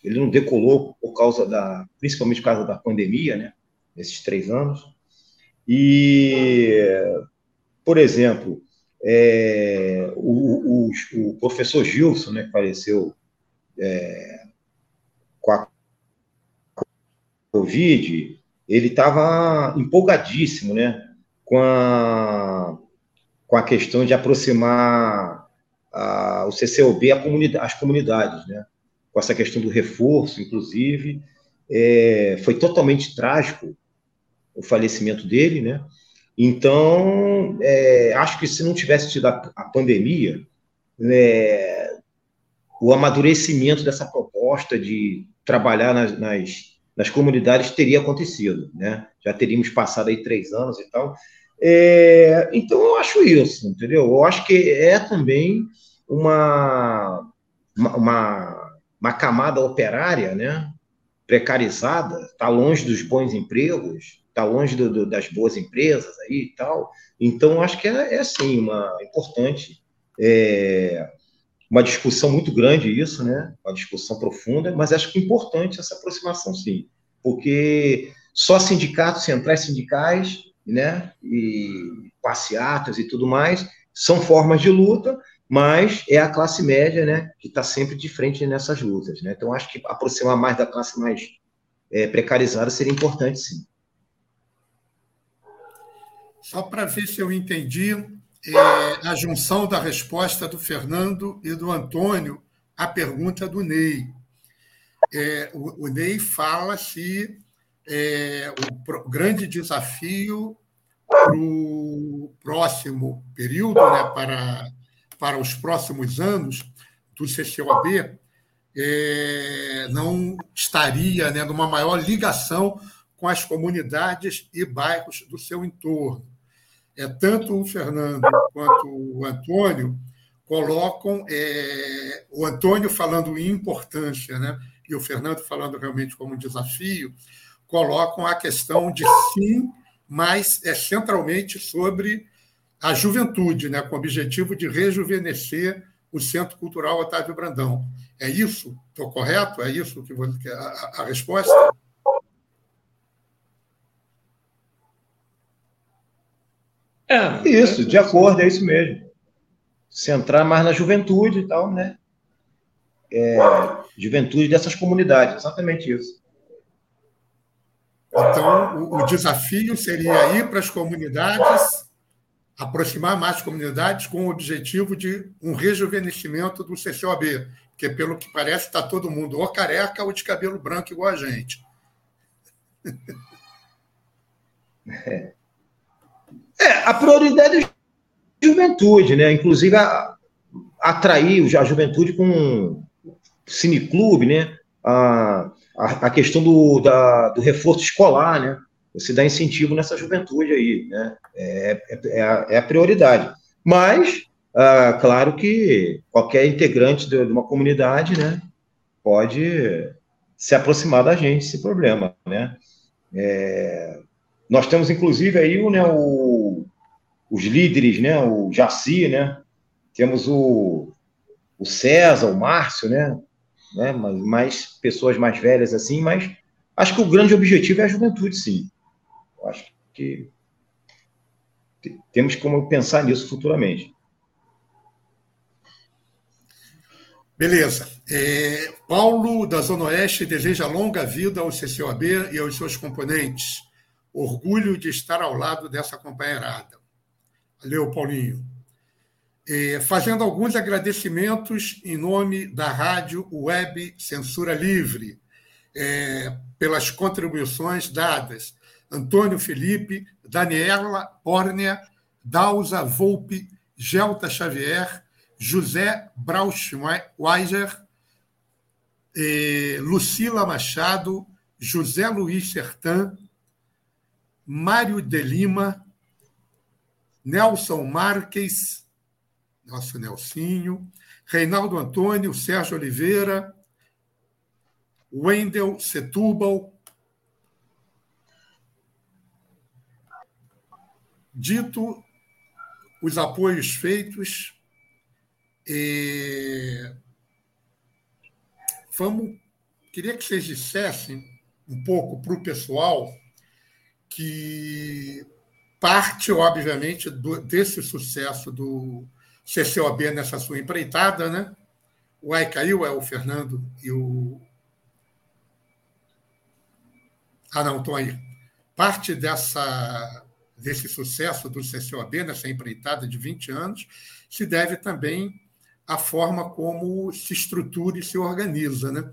ele não decolou por causa da, principalmente por causa da pandemia, né, nesses três anos. E, por exemplo, é, o, o, o, professor Gilson, né, que faleceu é, com a Covid, ele estava empolgadíssimo, né, com a, com a questão de aproximar a, o CCOB a comunidade, as comunidades, né, com essa questão do reforço, inclusive, é, foi totalmente trágico o falecimento dele, né, então, é, acho que se não tivesse tido a, a pandemia, é, o amadurecimento dessa proposta de trabalhar nas, nas nas comunidades teria acontecido, né? Já teríamos passado aí três anos e tal. É, então, eu acho isso, entendeu? Eu acho que é também uma, uma, uma camada operária, né? Precarizada, está longe dos bons empregos, está longe do, do, das boas empresas aí e tal. Então, acho que é, é assim, uma importante. É, uma discussão muito grande isso, né? Uma discussão profunda, mas acho que é importante essa aproximação, sim, porque só sindicatos centrais sindicais, né? E passeatas e tudo mais são formas de luta, mas é a classe média, né? Que está sempre de frente nessas lutas, né? Então acho que aproximar mais da classe mais é, precarizada seria importante, sim. Só para ver se eu entendi, é, a junção da resposta do Fernando e do Antônio à pergunta do Ney. É, o, o, Ney fala se é, o, grande desafio para o próximo período, né, para, para os próximos anos do CCOB, é, não estaria né, numa maior ligação com as comunidades e bairros do seu entorno. É, tanto o Fernando quanto o Antônio colocam é, o Antônio falando em importância, né, e o Fernando falando realmente como desafio, colocam a questão de sim, mas é centralmente sobre a juventude, né, com o objetivo de rejuvenescer o Centro Cultural Otávio Brandão. É isso? Estou correto? É isso que você, a, a resposta? É, isso, de acordo, é isso mesmo. Centrar mais na juventude e tal, né? É, juventude dessas comunidades, exatamente isso. Então, o, o desafio seria ir para as comunidades, aproximar mais comunidades com o objetivo de um rejuvenescimento do CCOB, porque, pelo que parece, está todo mundo ou careca ou de cabelo branco igual a gente. *laughs* É. A prioridade é a juventude, né? Inclusive a, atrair a juventude com cineclube, né? A, a, a questão do, da, do reforço escolar, né? Você dá incentivo nessa juventude aí, né? É, é, é, a, prioridade. Mas, ah, claro que qualquer integrante de uma comunidade, né? Pode se aproximar da gente, esse problema, né? É, nós temos, inclusive, aí né, o, os líderes, né, o Jaci, né, temos o, o César, o Márcio, né, né, mais pessoas mais velhas assim, mas acho que o grande objetivo é a juventude, sim. Eu acho que temos como pensar nisso futuramente. Beleza. É, Paulo, da Zona Oeste, deseja longa vida ao CCOB e aos seus componentes. Orgulho de estar ao lado dessa companheirada. Valeu, Paulinho. É, fazendo alguns agradecimentos em nome da Rádio Web Censura Livre, é, pelas contribuições dadas. Antônio Felipe, Daniela Pórnia, Dausa Volpe, Gelta Xavier, José Brauschweiser, eh, Lucila Machado, José Luiz Sertan, Mário de Lima, Nelson Marques, nosso Nelsinho, Reinaldo Antônio, Sérgio Oliveira, Wendel Setúbal. Dito os apoios feitos, e vamos, queria que vocês dissessem um pouco para o pessoal que parte, obviamente, do, desse sucesso do CCOB nessa sua empreitada, né? O Ai caiu, é o Fernando e o. Ah, não, estou aí. Parte dessa, desse sucesso do CCOB nessa empreitada de 20 anos se deve também a forma como se estrutura e se organiza. Né?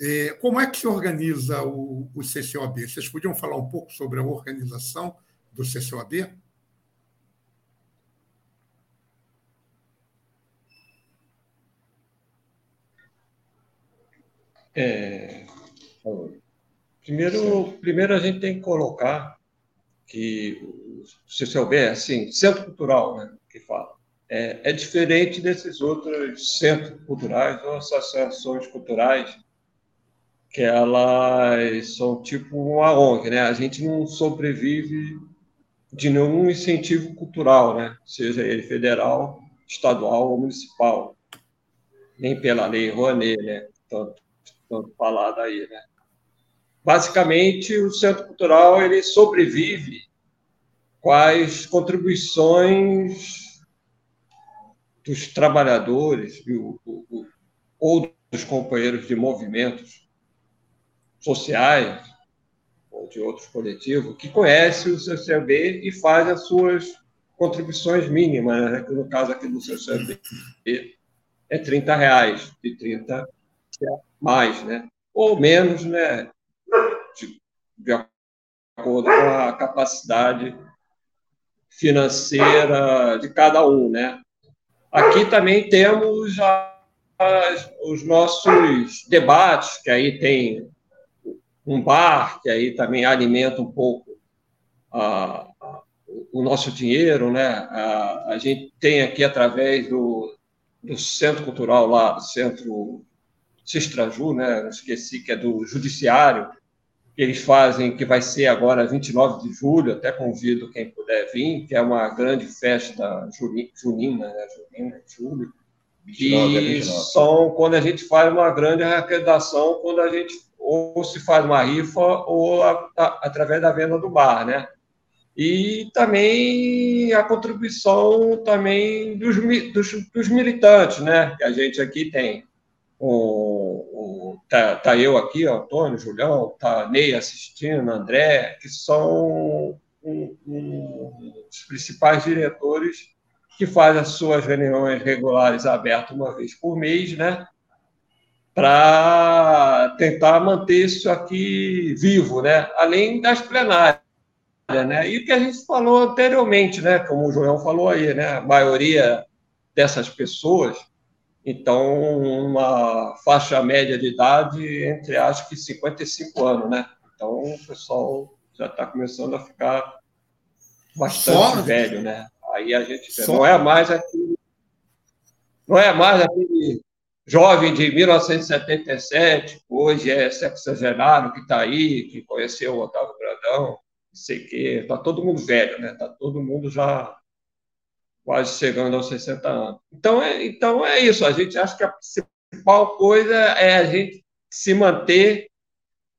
É, como é que se organiza o, o CCOB? Vocês podiam falar um pouco sobre a organização do CCOB? É, primeiro, primeiro a gente tem que colocar que CCOB é assim, Centro Cultural, né, que fala é, é diferente desses outros centros culturais ou associações culturais que elas são tipo uma ONG, né? A gente não sobrevive de nenhum incentivo cultural, né? Seja ele federal, estadual ou municipal, nem pela lei Rouanet, né? Tanto, tanto falado aí, né? Basicamente, o centro cultural ele sobrevive com as contribuições dos trabalhadores ou dos companheiros de movimentos sociais ou de outros coletivos que conhecem o CCB e faz as suas contribuições mínimas, né? no caso aqui do CCB é 30 reais, de 30 mais, né? ou menos, né? De, acordo com a capacidade financeira de cada um, né? Aqui também temos as, os nossos debates, que aí tem um bar, que aí também alimenta um pouco a, o nosso dinheiro, né? A, a, gente tem aqui, através do, do Centro Cultural lá, Centro Cistraju, né? esqueci que é do Judiciário, que eles fazem, que vai ser agora 29 de julho, até convido quem puder vir, que é uma grande festa junina, né, junina, julho, que são quando a gente faz uma grande arrecadação, quando a gente ou se faz uma rifa ou a, a, através da venda do bar, né? E também a contribuição também dos, dos, dos militantes, né? Que a gente aqui tem o, o, tá, tá, eu aqui, Antônio, Julião, tá Ney assistindo, André, que são um, um, os principais diretores que fazem as suas reuniões regulares abertas uma vez por mês, né? Para tentar manter isso aqui vivo, né? Além das plenárias. Né? E o que a gente falou anteriormente, né? Como o João falou aí, né? A maioria dessas pessoas então, uma faixa média de idade entre, acho que, 55 anos, né? Então, o pessoal já está começando a ficar bastante Só... velho, né? Aí a gente Só... não é mais aquele, não é mais aquele jovem de 1977, hoje é sexagenário que está aí, que conheceu o Otávio Brandão, não sei o quê, está todo mundo velho, né? Está todo mundo já quase chegando aos 60 anos. Então é, então é isso, a gente acha que a principal coisa é a gente se manter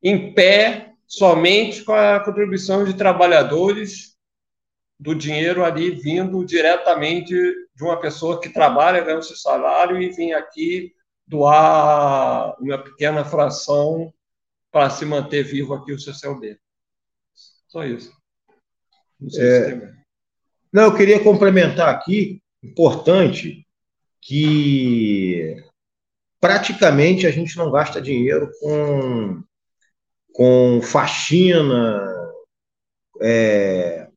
em pé somente com a contribuição de trabalhadores do dinheiro ali vindo diretamente de uma pessoa que trabalha, ganha seu salário e vem aqui doar uma pequena fração para se manter vivo aqui o CCLB. Só isso. Não, é... Não, eu queria complementar aqui, importante, que praticamente a gente não gasta dinheiro com, com faxina, é,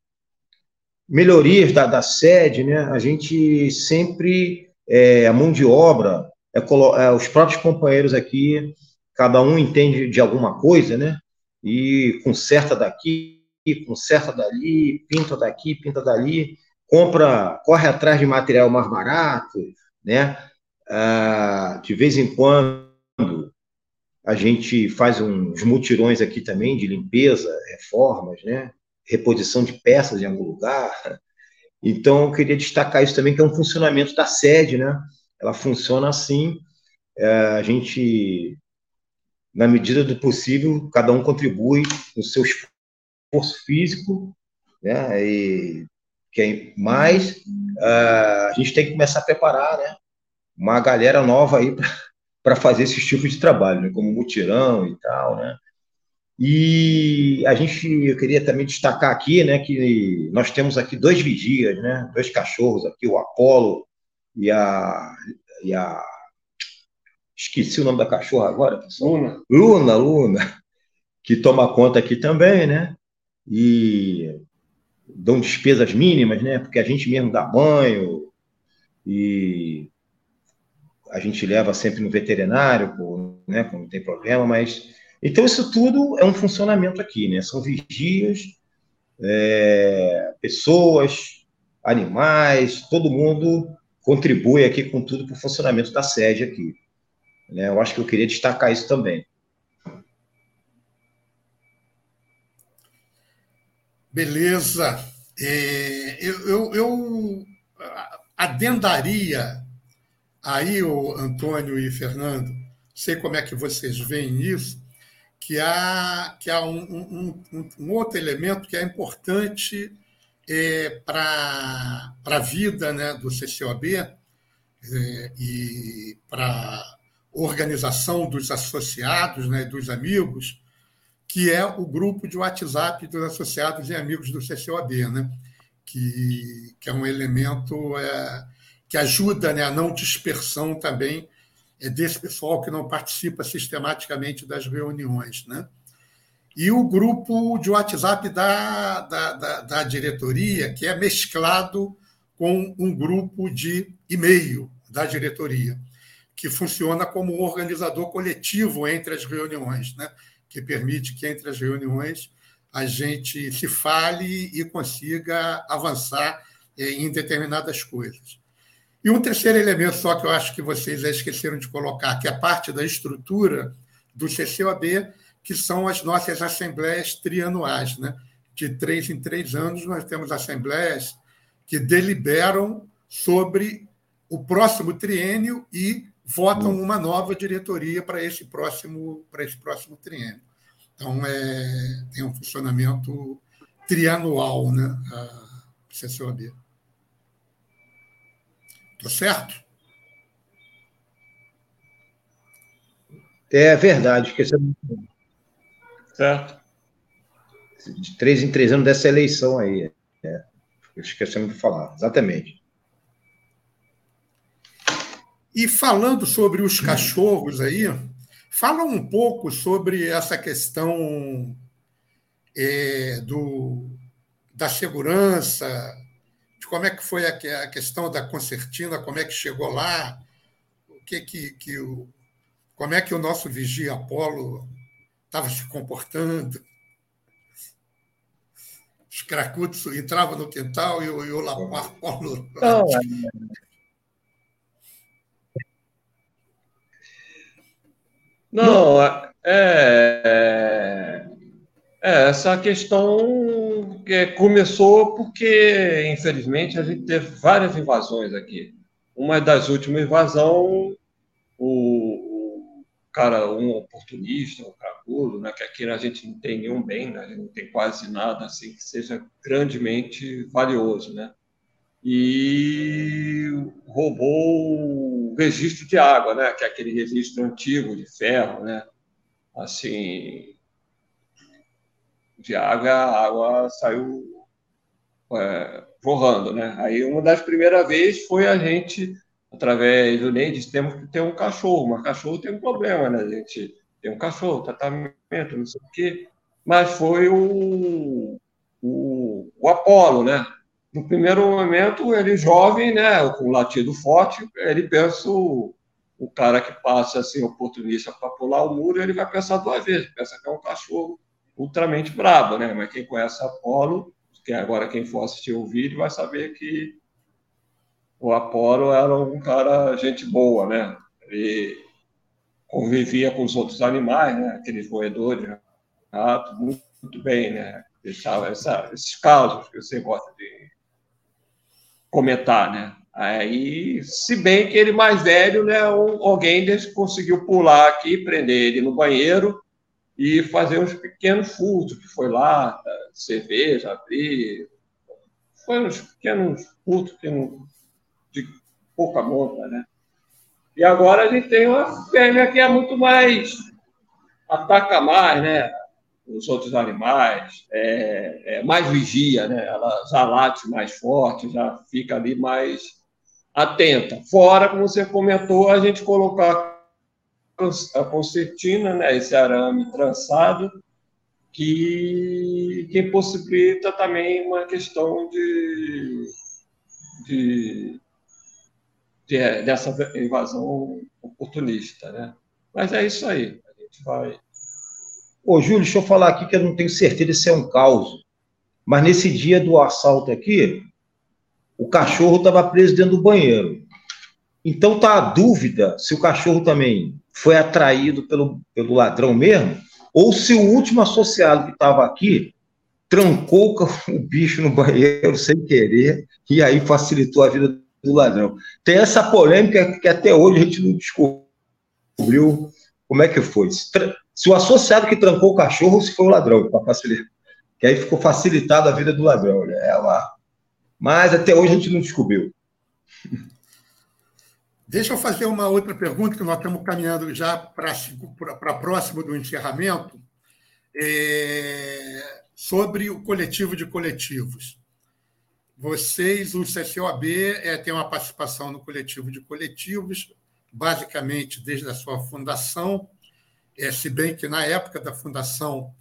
melhorias da, da sede, né? A gente sempre, é, a mão de obra, é, é, os próprios companheiros aqui, cada um entende de alguma coisa, né? E conserta daqui, conserta dali, pinta daqui, pinta dali, compra, corre atrás de material mais barato, né? Ah, de vez em quando a gente faz uns mutirões aqui também de limpeza, reformas, né? reposição de peças em algum lugar. Então, eu queria destacar isso também, que é um funcionamento da sede, né? Ela funciona assim, é, a gente, na medida do possível, cada um contribui no seu esforço físico, né? E quem mais, uh, a gente tem que começar a preparar, né? Uma galera nova aí para *laughs* fazer esse tipo de trabalho, né? como mutirão e tal, né? E a gente, eu queria também destacar aqui, né, que nós temos aqui dois vigias, né, dois cachorros aqui, o Apolo e a, e a esqueci o nome da cachorra agora, pessoal. Luna. Luna, Luna, que toma conta aqui também, né, e dão despesas mínimas, né, porque a gente mesmo dá banho e a gente leva sempre no veterinário, né, quando tem problema, mas então, isso tudo é um funcionamento aqui, né? São vigias, é, pessoas, animais, todo mundo contribui aqui com tudo para o funcionamento da sede aqui. Né? Eu acho que eu queria destacar isso também. Beleza. É, eu, eu, eu adendaria aí, o Antônio e Fernando, sei como é que vocês veem isso, que há, que há um, um, um outro elemento que é importante é, para a vida né, do CCOB é, e para organização dos associados, né, dos amigos, que é o grupo de WhatsApp dos associados e amigos do CCOB, né, que, que é um elemento é, que ajuda né, a não dispersão também é desse pessoal que não participa sistematicamente das reuniões. Né? E o grupo de WhatsApp da, da, da, da diretoria, que é mesclado com um grupo de e-mail da diretoria, que funciona como um organizador coletivo entre as reuniões, né? Que permite que entre as reuniões a gente se fale e consiga avançar eh, em determinadas coisas. E um terceiro elemento só que eu acho que vocês esqueceram de colocar, que é parte da estrutura do CCOB, que são as nossas assembleias trianuais. Né? De três em três anos, nós temos assembleias que deliberam sobre o próximo triênio e votam uma nova diretoria para esse próximo, para esse próximo triênio. Então, é, tem um funcionamento trianual, né, a CCOB. Tá certo? É verdade, esquecemos. Certo. De três em três anos dessa eleição aí. É. Esquecemos de falar, exatamente. E falando sobre os cachorros aí, fala um pouco sobre essa questão é, do, da segurança, de como é que foi a, questão da concertina, como é que chegou lá, o que que, que o, como é que o nosso vigia Apolo estava se comportando. Os cracutos entravam no quintal e o, e o Apolo. Não, *laughs* Não, é, é, é, essa questão que começou porque, infelizmente, a gente teve várias invasões aqui. Uma das últimas invasões, o, o cara, um oportunista, um cracudo, né? que aqui a gente não tem nenhum bem, né? a gente não tem quase nada assim que seja grandemente valioso. Né? E roubou o registro de água, né? que é aquele registro antigo de ferro, né? assim, de água, a água saiu é, borrando, né? Aí uma das primeiras vezes foi a gente através do Ney, temos que ter um cachorro, mas cachorro tem um problema, né? A gente tem um cachorro, tratamento, não sei o quê. Mas foi o, o, o Apolo, né? No primeiro momento, ele jovem, né, com latido forte, ele pensa o, o cara que passa assim, oportunista para pular o muro, ele vai pensar duas vezes, pensa que é um cachorro ultramente brabo, né? Mas quem conhece Apolo, que agora quem for assistir o vídeo vai saber que o Apolo era um cara gente boa, né? Ele convivia com os outros animais, né? Aqueles roedores, rato, muito, muito bem, né? Deixava essa, esses casos que você gosta de comentar, né? Aí, se bem que ele mais velho, né? Alguém conseguiu pular aqui, prender ele no banheiro e fazer uns pequenos furtos, que foi lá, cerveja, abrir, foi uns pequenos furtos que não de pouca monta, né? E agora a gente tem uma fêmea que é muito mais ataca mais, né? Os outros animais, é, é mais vigia, né? Ela já late mais forte, já fica ali mais atenta. Fora, como você comentou, a gente colocar a concertina, né? Esse arame trançado que, que possibilita também uma questão de, de de, dessa invasão oportunista. Né? Mas é isso aí. A gente vai. Ô, Júlio, deixa eu falar aqui que eu não tenho certeza se é um caos. Mas nesse dia do assalto aqui, o cachorro estava preso dentro do banheiro. Então tá a dúvida se o cachorro também foi atraído pelo, pelo ladrão mesmo, ou se o último associado que estava aqui trancou o bicho no banheiro sem querer e aí facilitou a vida do ladrão. Tem essa polêmica que até hoje a gente não descobriu como é que foi. Se, o associado que trancou o cachorro, se foi o ladrão, para facilitar. Que aí ficou facilitada a vida do ladrão. Né? É lá. Mas até hoje a gente não descobriu. *laughs* Deixa eu fazer uma outra pergunta, que nós estamos caminhando já para próximo do encerramento, é, sobre o coletivo de coletivos. Vocês, o CCOAB, é, tem uma participação no coletivo de coletivos, basicamente desde a sua fundação, é, se bem que na época da fundação,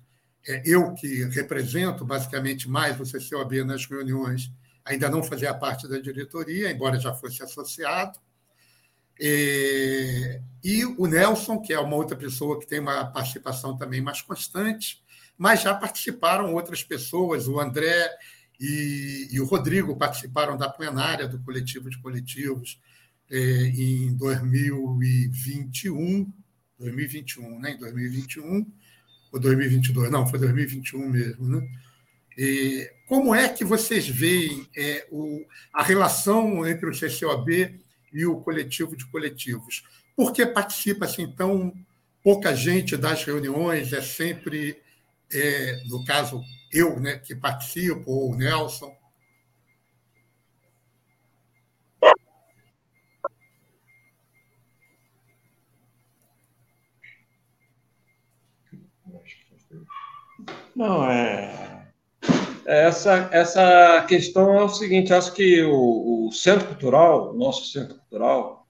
é, eu que represento basicamente mais o CCOAB nas reuniões, ainda não fazia parte da diretoria, embora já fosse associado. É, e o Nelson, que é uma outra pessoa que tem uma participação também mais constante, mas já participaram outras pessoas, o André e, e, o Rodrigo participaram da plenária do coletivo de coletivos é, em 2021, 2021, né? Em 2021 ou 2022? Não, foi 2021 mesmo, né? E como é que vocês veem é, o, a relação entre o CCOB e o coletivo de coletivos? Por que participa assim tão pouca gente das reuniões? É sempre, é, no caso, eu né, que participo, ou o Nelson. Não, é. Essa, essa questão é o seguinte: acho que o, o Centro Cultural, o nosso Centro Cultural,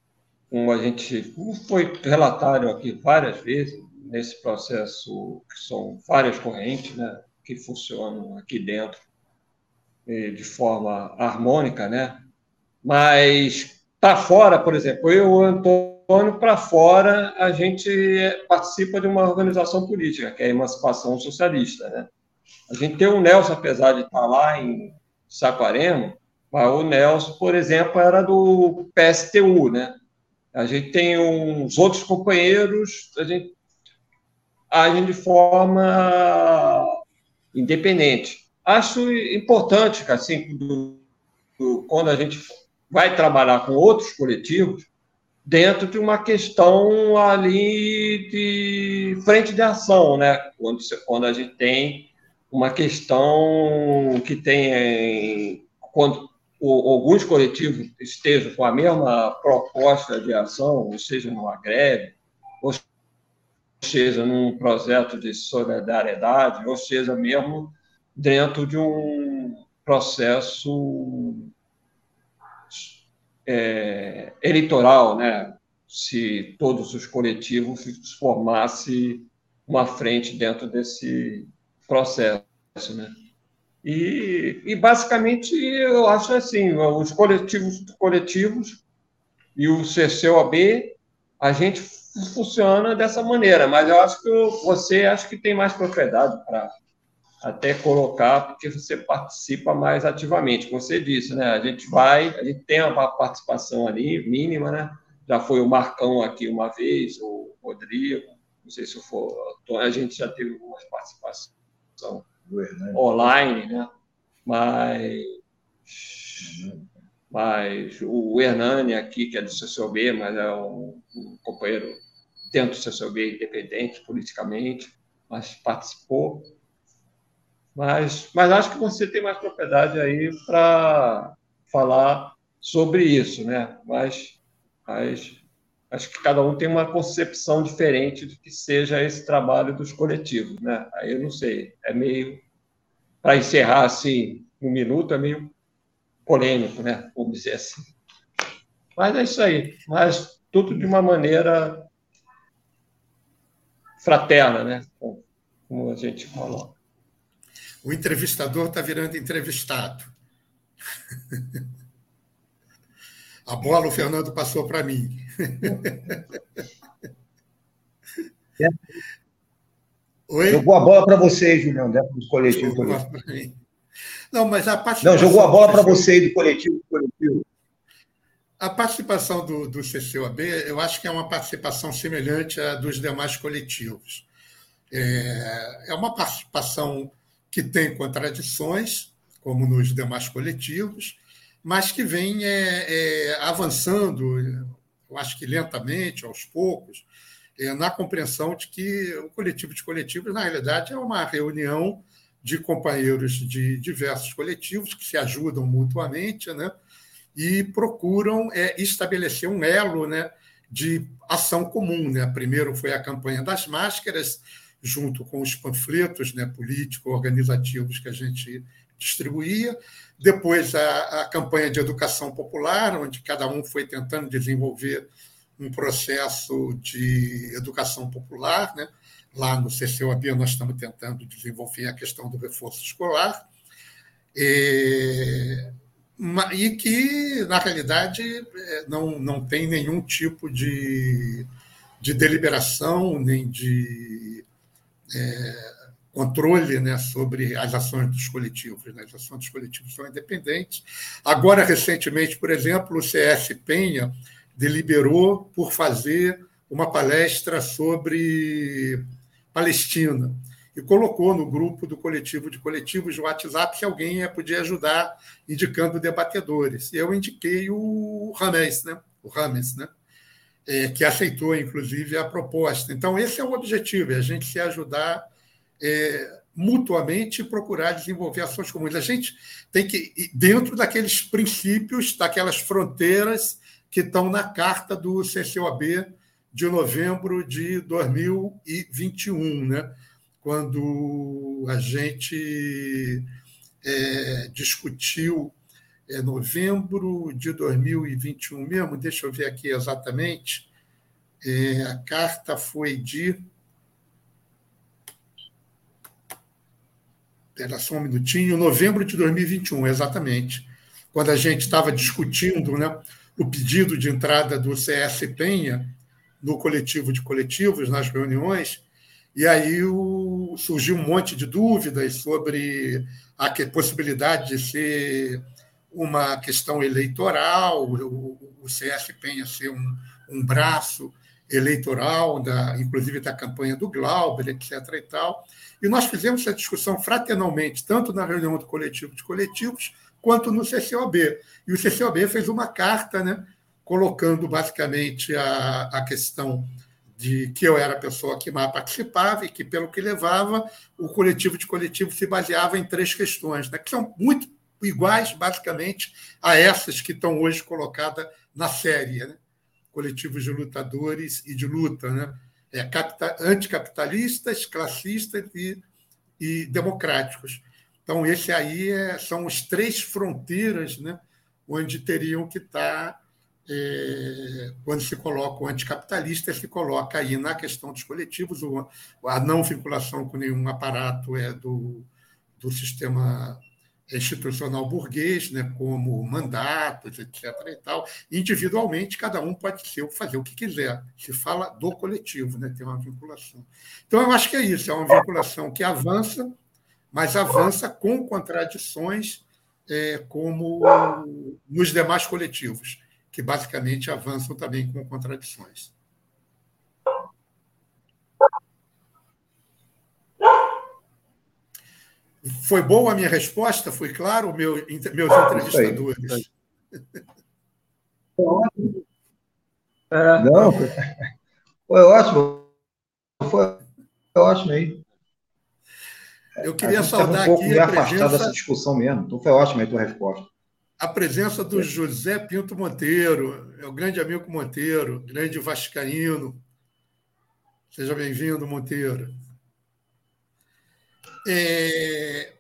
como a gente como foi relatado aqui várias vezes, nesse processo, que são várias correntes, né? que funcionam aqui dentro eh, de forma harmônica, né? Mas para fora, por exemplo, eu, o Antônio, para fora, a gente participa de uma organização política, que é a Emancipação Socialista, né? A gente tem o Nelson, apesar de estar lá em Saquarema, mas o Nelson, por exemplo, era do PSTU, né? A gente tem uns outros companheiros, a gente age de forma independente. Acho importante, assim, do, do, quando a gente vai trabalhar com outros coletivos, dentro de uma questão ali de frente de ação, né? Quando, quando a gente tem uma questão que tem quando alguns coletivos estejam com a mesma proposta de ação, ou seja, numa greve, ou seja, num projeto de solidariedade, ou seja, mesmo dentro de um processo é, eleitoral, né? se todos os coletivos formassem uma frente dentro desse processo. Né? E, e, basicamente eu acho assim, os coletivos coletivos e o CCOB, a gente funciona dessa maneira, mas eu acho que você acho que tem mais propriedade para até colocar, porque você participa mais ativamente. Como você disse, né? A gente vai, a gente tem uma participação ali mínima, né? Já foi o Marcão aqui uma vez, o Rodrigo, não sei se for, a gente já teve algumas participações online, né? Mas, mas o Hernani aqui, que é do CCOB, mas é um, um companheiro dentro do CCOB independente politicamente, mas participou. Mas, mas acho que você tem mais propriedade aí para falar sobre isso, né? Mas, mas acho que cada um tem uma concepção diferente do que seja esse trabalho dos coletivos, né? Aí eu não sei, é meio para encerrar assim um minuto é meio polêmico, né? Vamos dizer assim. Mas é isso aí. Mas tudo de uma maneira fraterna, né? Como a gente falou o entrevistador está virando entrevistado. *laughs* A bola o Fernando passou para mim. *laughs* Oi? Jogou a bola para você, Julião, dentro do coletivo. Não, mas a participação. Não, jogou a bola para você aí do coletivo, coletivo. A participação do, do CCOAB, eu acho que é uma participação semelhante à dos demais coletivos. É, é uma participação que tem contradições, como nos demais coletivos, mas que vem é, é, avançando, eu acho que lentamente, aos poucos, é, na compreensão de que o coletivo de coletivos, na realidade, é uma reunião de companheiros de diversos coletivos que se ajudam mutuamente né, e procuram é, estabelecer um elo né, de ação comum. Né? Primeiro foi a campanha das máscaras, junto com os panfletos né, político-organizativos que a gente distribuía. Depois, a, a, campanha de educação popular, onde cada um foi tentando desenvolver um processo de educação popular. Né? Lá no CCOAB, nós estamos tentando desenvolver a questão do reforço escolar. E, e que, na realidade, é, não, não tem nenhum tipo de, de deliberação, nem de é, controle né, sobre as ações dos coletivos. Né? As ações dos coletivos são independentes. Agora, recentemente, por exemplo, o CS Penha deliberou por fazer uma palestra sobre Palestina e colocou no grupo do coletivo de coletivos do WhatsApp se alguém podia ajudar indicando debatedores. Eu indiquei o Rames, né? o Rames, né? É, que aceitou, inclusive, a proposta. Então, esse é o objetivo, é a gente se ajudar é, mutuamente e procurar desenvolver ações comuns. A gente tem que, dentro daqueles princípios, daquelas fronteiras que estão na carta do CCOB de novembro de 2021, né? quando a gente é, discutiu é novembro de 2021 mesmo, deixa eu ver aqui exatamente. É, a carta foi de. Espera só um minutinho, novembro de 2021, exatamente. Quando a gente estava discutindo né, o pedido de entrada do CS Penha no coletivo de coletivos, nas reuniões, e aí o, surgiu um monte de dúvidas sobre a possibilidade de ser uma questão eleitoral, o, o Penha ser um, um braço eleitoral, da, inclusive da campanha do Glauber, etc. E, tal. e nós fizemos essa discussão fraternalmente, tanto na reunião do coletivo de coletivos, quanto no CCOB. E o CCOB fez uma carta né, colocando basicamente a, a questão de que eu era a pessoa que mais participava e que, pelo que levava, o coletivo de coletivo se baseava em três questões, né, que são muito iguais, basicamente, a essas que estão hoje colocadas na série, né? coletivos de lutadores e de luta, né? é, capital, anticapitalistas, classistas e, e democráticos. Então, esse aí é, são as três fronteiras né, onde teriam que estar, é, quando se coloca o anticapitalista, se coloca aí na questão dos coletivos, a não vinculação com nenhum aparato é do, do sistema institucional burguês, né, como mandatos, etc. E tal. Individualmente, cada um pode ser, fazer o que quiser. Se fala do coletivo, né, tem uma vinculação. Então, eu acho que é isso, é uma vinculação que avança, mas avança com contradições, é, como nos demais coletivos, que basicamente avançam também com contradições. Foi boa a minha resposta? Foi claro, meu, meus entrevistadores? É. Não, foi ótimo. Foi ótimo aí. Eu queria saudar um aqui a presença... dessa discussão mesmo. Então foi ótima a tua resposta. A presença do José Pinto Monteiro, é o grande amigo Monteiro, grande vascaíno. Seja bem-vindo, Monteiro. É,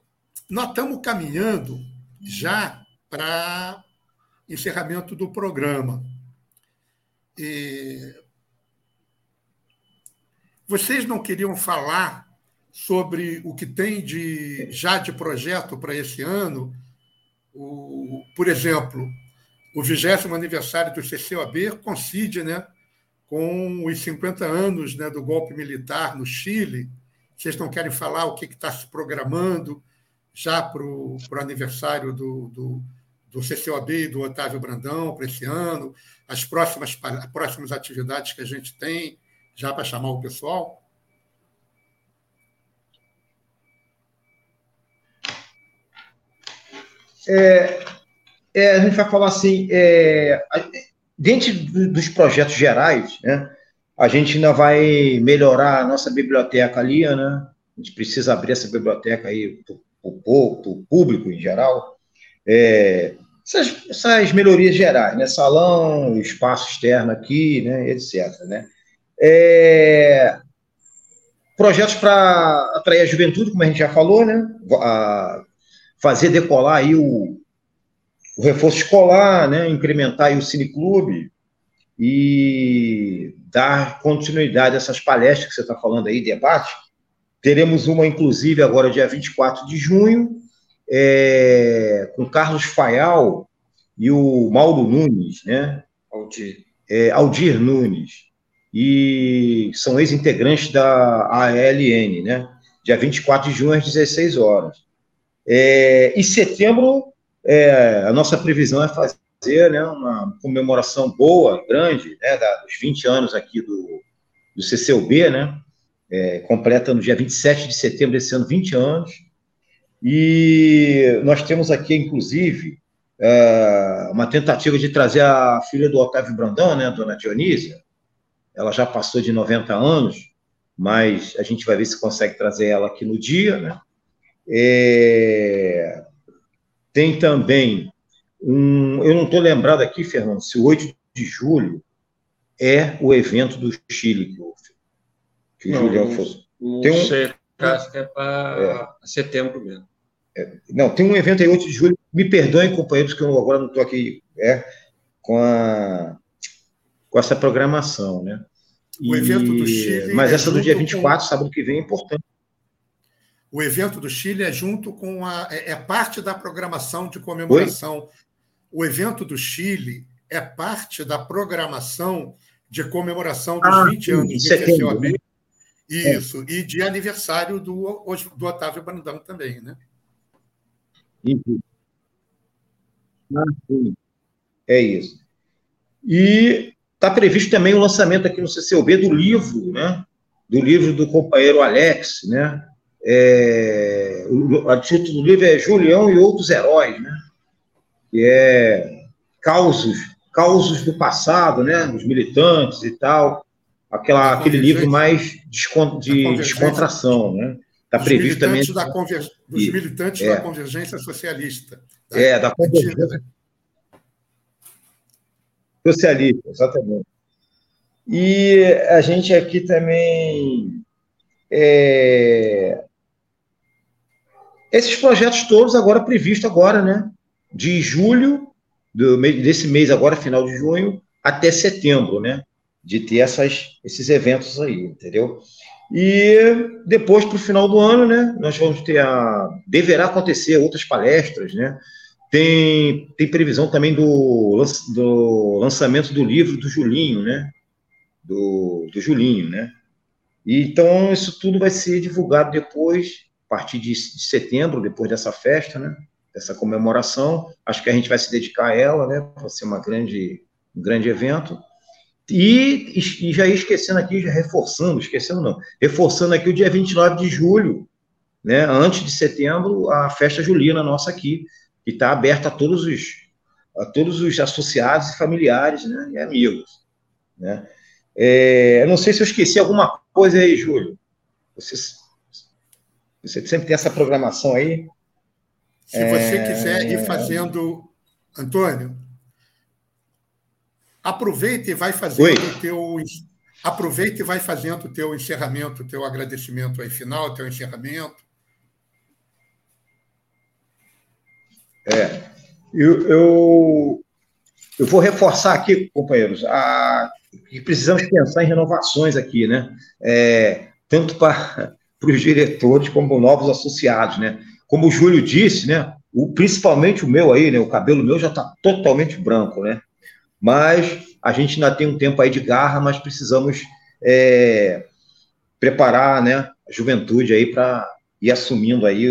nós estamos caminhando já para encerramento do programa. É, vocês não queriam falar sobre o que tem de já de projeto para esse ano? O, por exemplo, o vigésimo aniversário do CCOB coincide né, com os 50 anos né, do golpe militar no Chile vocês não querem falar o que está se programando já para o aniversário do, do, do CCOB e do Otávio Brandão para esse ano, as próximas, as próximas atividades que a gente tem já para chamar o pessoal? É, é, a gente vai falar assim, é, dentro dos projetos gerais, né, a gente ainda vai melhorar a nossa biblioteca ali, né? A gente precisa abrir essa biblioteca aí para o público em geral. É, essas, essas, melhorias gerais, né? Salão, espaço externo aqui, né? etc. Né? É, projetos para atrair a juventude, como a gente já falou, né? A, fazer decolar aí o, o reforço escolar, né? Incrementar aí o cineclube e dar continuidade a essas palestras que você está falando aí, debate. Teremos uma, inclusive, agora dia 24 de junho, é, com Carlos Faial e o Mauro Nunes, né? Aldir. É, Aldir Nunes. E são ex-integrantes da ALN, né? Dia 24 de junho, às 16 horas. É, em setembro, é, a nossa previsão é fazer fazer né, uma comemoração boa, grande, né, dos 20 anos aqui do, do CCUB, né, é, completa no dia 27 de setembro desse ano 20 anos, e nós temos aqui, inclusive, é, uma tentativa de trazer a filha do Otávio Brandão, né, a dona Dionísia, ela já passou de 90 anos, mas a gente vai ver se consegue trazer ela aqui no dia, né, é, tem também um, eu não estou lembrado aqui, Fernando, se o 8 de julho é o evento do Chile que houve. Que não, o Julião fosse. Não tem um, sei, acho que é para é, setembro mesmo. É, não, tem um evento aí 8 de julho. Me perdoem, companheiros, que eu agora não estou aqui é, com, a, com essa programação, né? O e, evento do Chile. Mas é essa do dia 24, com... sábado que vem, é importante. O evento do Chile é junto com a. é, é parte da programação de comemoração Oi? O evento do Chile é parte da programação de comemoração dos ah, 20 anos do CCOB. Né? Isso, é. e de aniversário do, do Otávio Brandão também, né? Ah, é isso. E está previsto também o lançamento aqui no CCOB do livro, né? Do livro do companheiro Alex, né? É, o, o título do livro é Julião e Outros Heróis, né? Que é causos, causos do passado, né? Os militantes e tal. Aquela, aquele livro mais de descontração, né? Está previsto também. Da conver... Dos militantes é. da convergência socialista. Da... É, da convergência socialista, exatamente. E a gente aqui também. É... Esses projetos todos agora previstos agora, né? De julho do, desse mês agora, final de junho, até setembro, né? De ter essas, esses eventos aí, entendeu? E depois, para o final do ano, né? Nós vamos ter a. Deverá acontecer outras palestras, né? Tem, tem previsão também do, do lançamento do livro do Julinho, né? Do, do Julinho, né? Então, isso tudo vai ser divulgado depois, a partir de setembro, depois dessa festa, né? Dessa comemoração. Acho que a gente vai se dedicar a ela, né? Vai ser uma grande, um grande evento. E, e já esquecendo aqui, já reforçando, esquecendo não, reforçando aqui o dia 29 de julho, né? Antes de setembro, a festa julina nossa aqui, que está aberta a todos os a todos os associados e familiares né, e amigos. Né? É, eu não sei se eu esqueci alguma coisa aí, Júlio. Você, você sempre tem essa programação aí. Se você é... quiser ir fazendo, Antônio, aproveita e vai fazendo o teu aproveita e vai fazendo o teu encerramento, o teu agradecimento aí final, o teu encerramento. É, eu, eu, eu vou reforçar aqui, companheiros, a, que precisamos pensar em renovações aqui, né? É, tanto para, para os diretores como novos associados, né? Como o Júlio disse, né? O, principalmente o meu aí, né? O cabelo meu já está totalmente branco, né? Mas a gente ainda tem um tempo aí de garra, mas precisamos é, preparar, né? A juventude aí para ir assumindo aí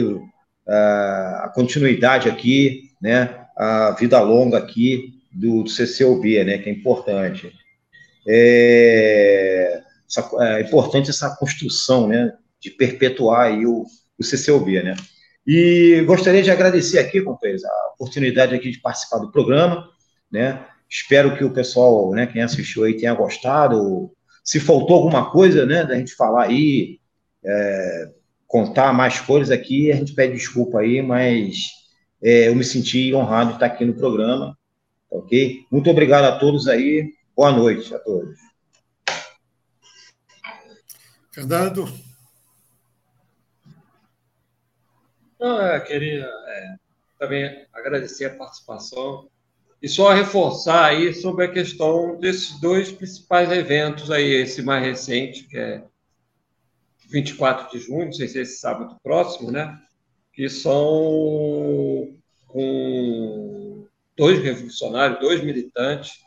a continuidade aqui, né, a vida longa aqui do, do né, que é importante. É, essa, é importante essa construção, né, de perpetuar aí o, o né. E gostaria de agradecer aqui, companheiros, a oportunidade aqui de participar do programa, né, espero que o pessoal, né, quem assistiu aí tenha gostado, se faltou alguma coisa, né, da gente falar aí, é, contar mais coisas aqui, a gente pede desculpa aí, mas é, eu me senti honrado de estar aqui no programa, ok? Muito obrigado a todos aí, boa noite a todos. Fernando? Não, eu queria é, também agradecer a participação e só reforçar aí sobre a questão desses dois principais eventos aí, esse mais recente, que é 24 de junho, não sei se é esse sábado próximo, né? Que são com dois revolucionários, dois militantes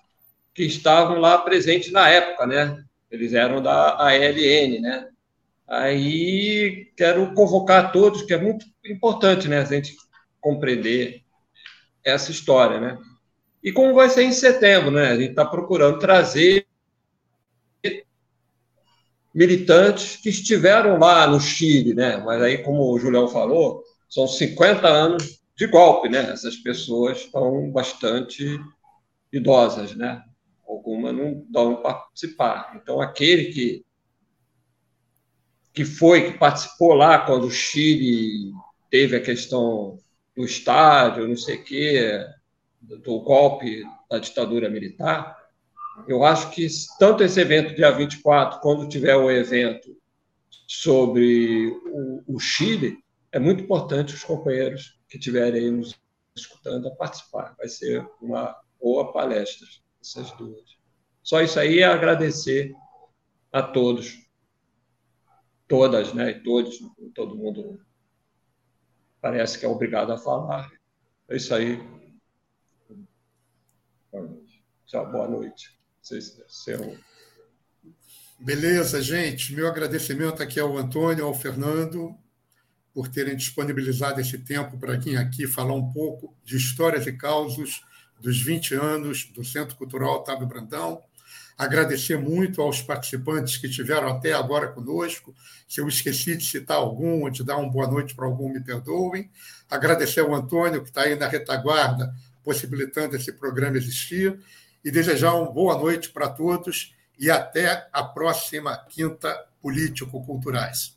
que estavam lá presentes na época, né? Eles eram da ALN, né? Aí quero convocar todos, que é muito importante, né? A gente compreender essa história, né? E como vai ser em setembro, né? A gente está procurando trazer militantes que estiveram lá no Chile, né? Mas aí, como o Julião falou, são 50 anos de golpe, né? Essas pessoas estão bastante idosas, né? Algumas não dão participar. Então, aquele que que foi, que participou lá quando o Chile teve a questão do estádio, não sei o quê, do golpe da ditadura militar, eu acho que tanto esse evento dia 24, quando tiver o evento sobre o, o Chile, é muito importante os companheiros que estiverem aí nos escutando a participar. Vai ser uma boa palestra, essas duas. Só isso aí é agradecer a todos, todas, né? E todos, todo mundo parece que é obrigado a falar. É isso aí. Tchau, boa noite. Beleza, gente. Meu agradecimento aqui ao Antônio, ao Fernando, por terem disponibilizado esse tempo para vir aqui falar um pouco de histórias e causos dos 20 anos do Centro Cultural Otávio Brandão. Agradecer muito aos participantes que estiveram até agora conosco. Se eu esqueci de citar algum ou de dar uma boa noite para algum, me perdoem. Agradecer ao Antônio, que está aí na retaguarda, possibilitando esse programa existir e desejar uma boa noite para todos e até a próxima quinta Político-Culturais.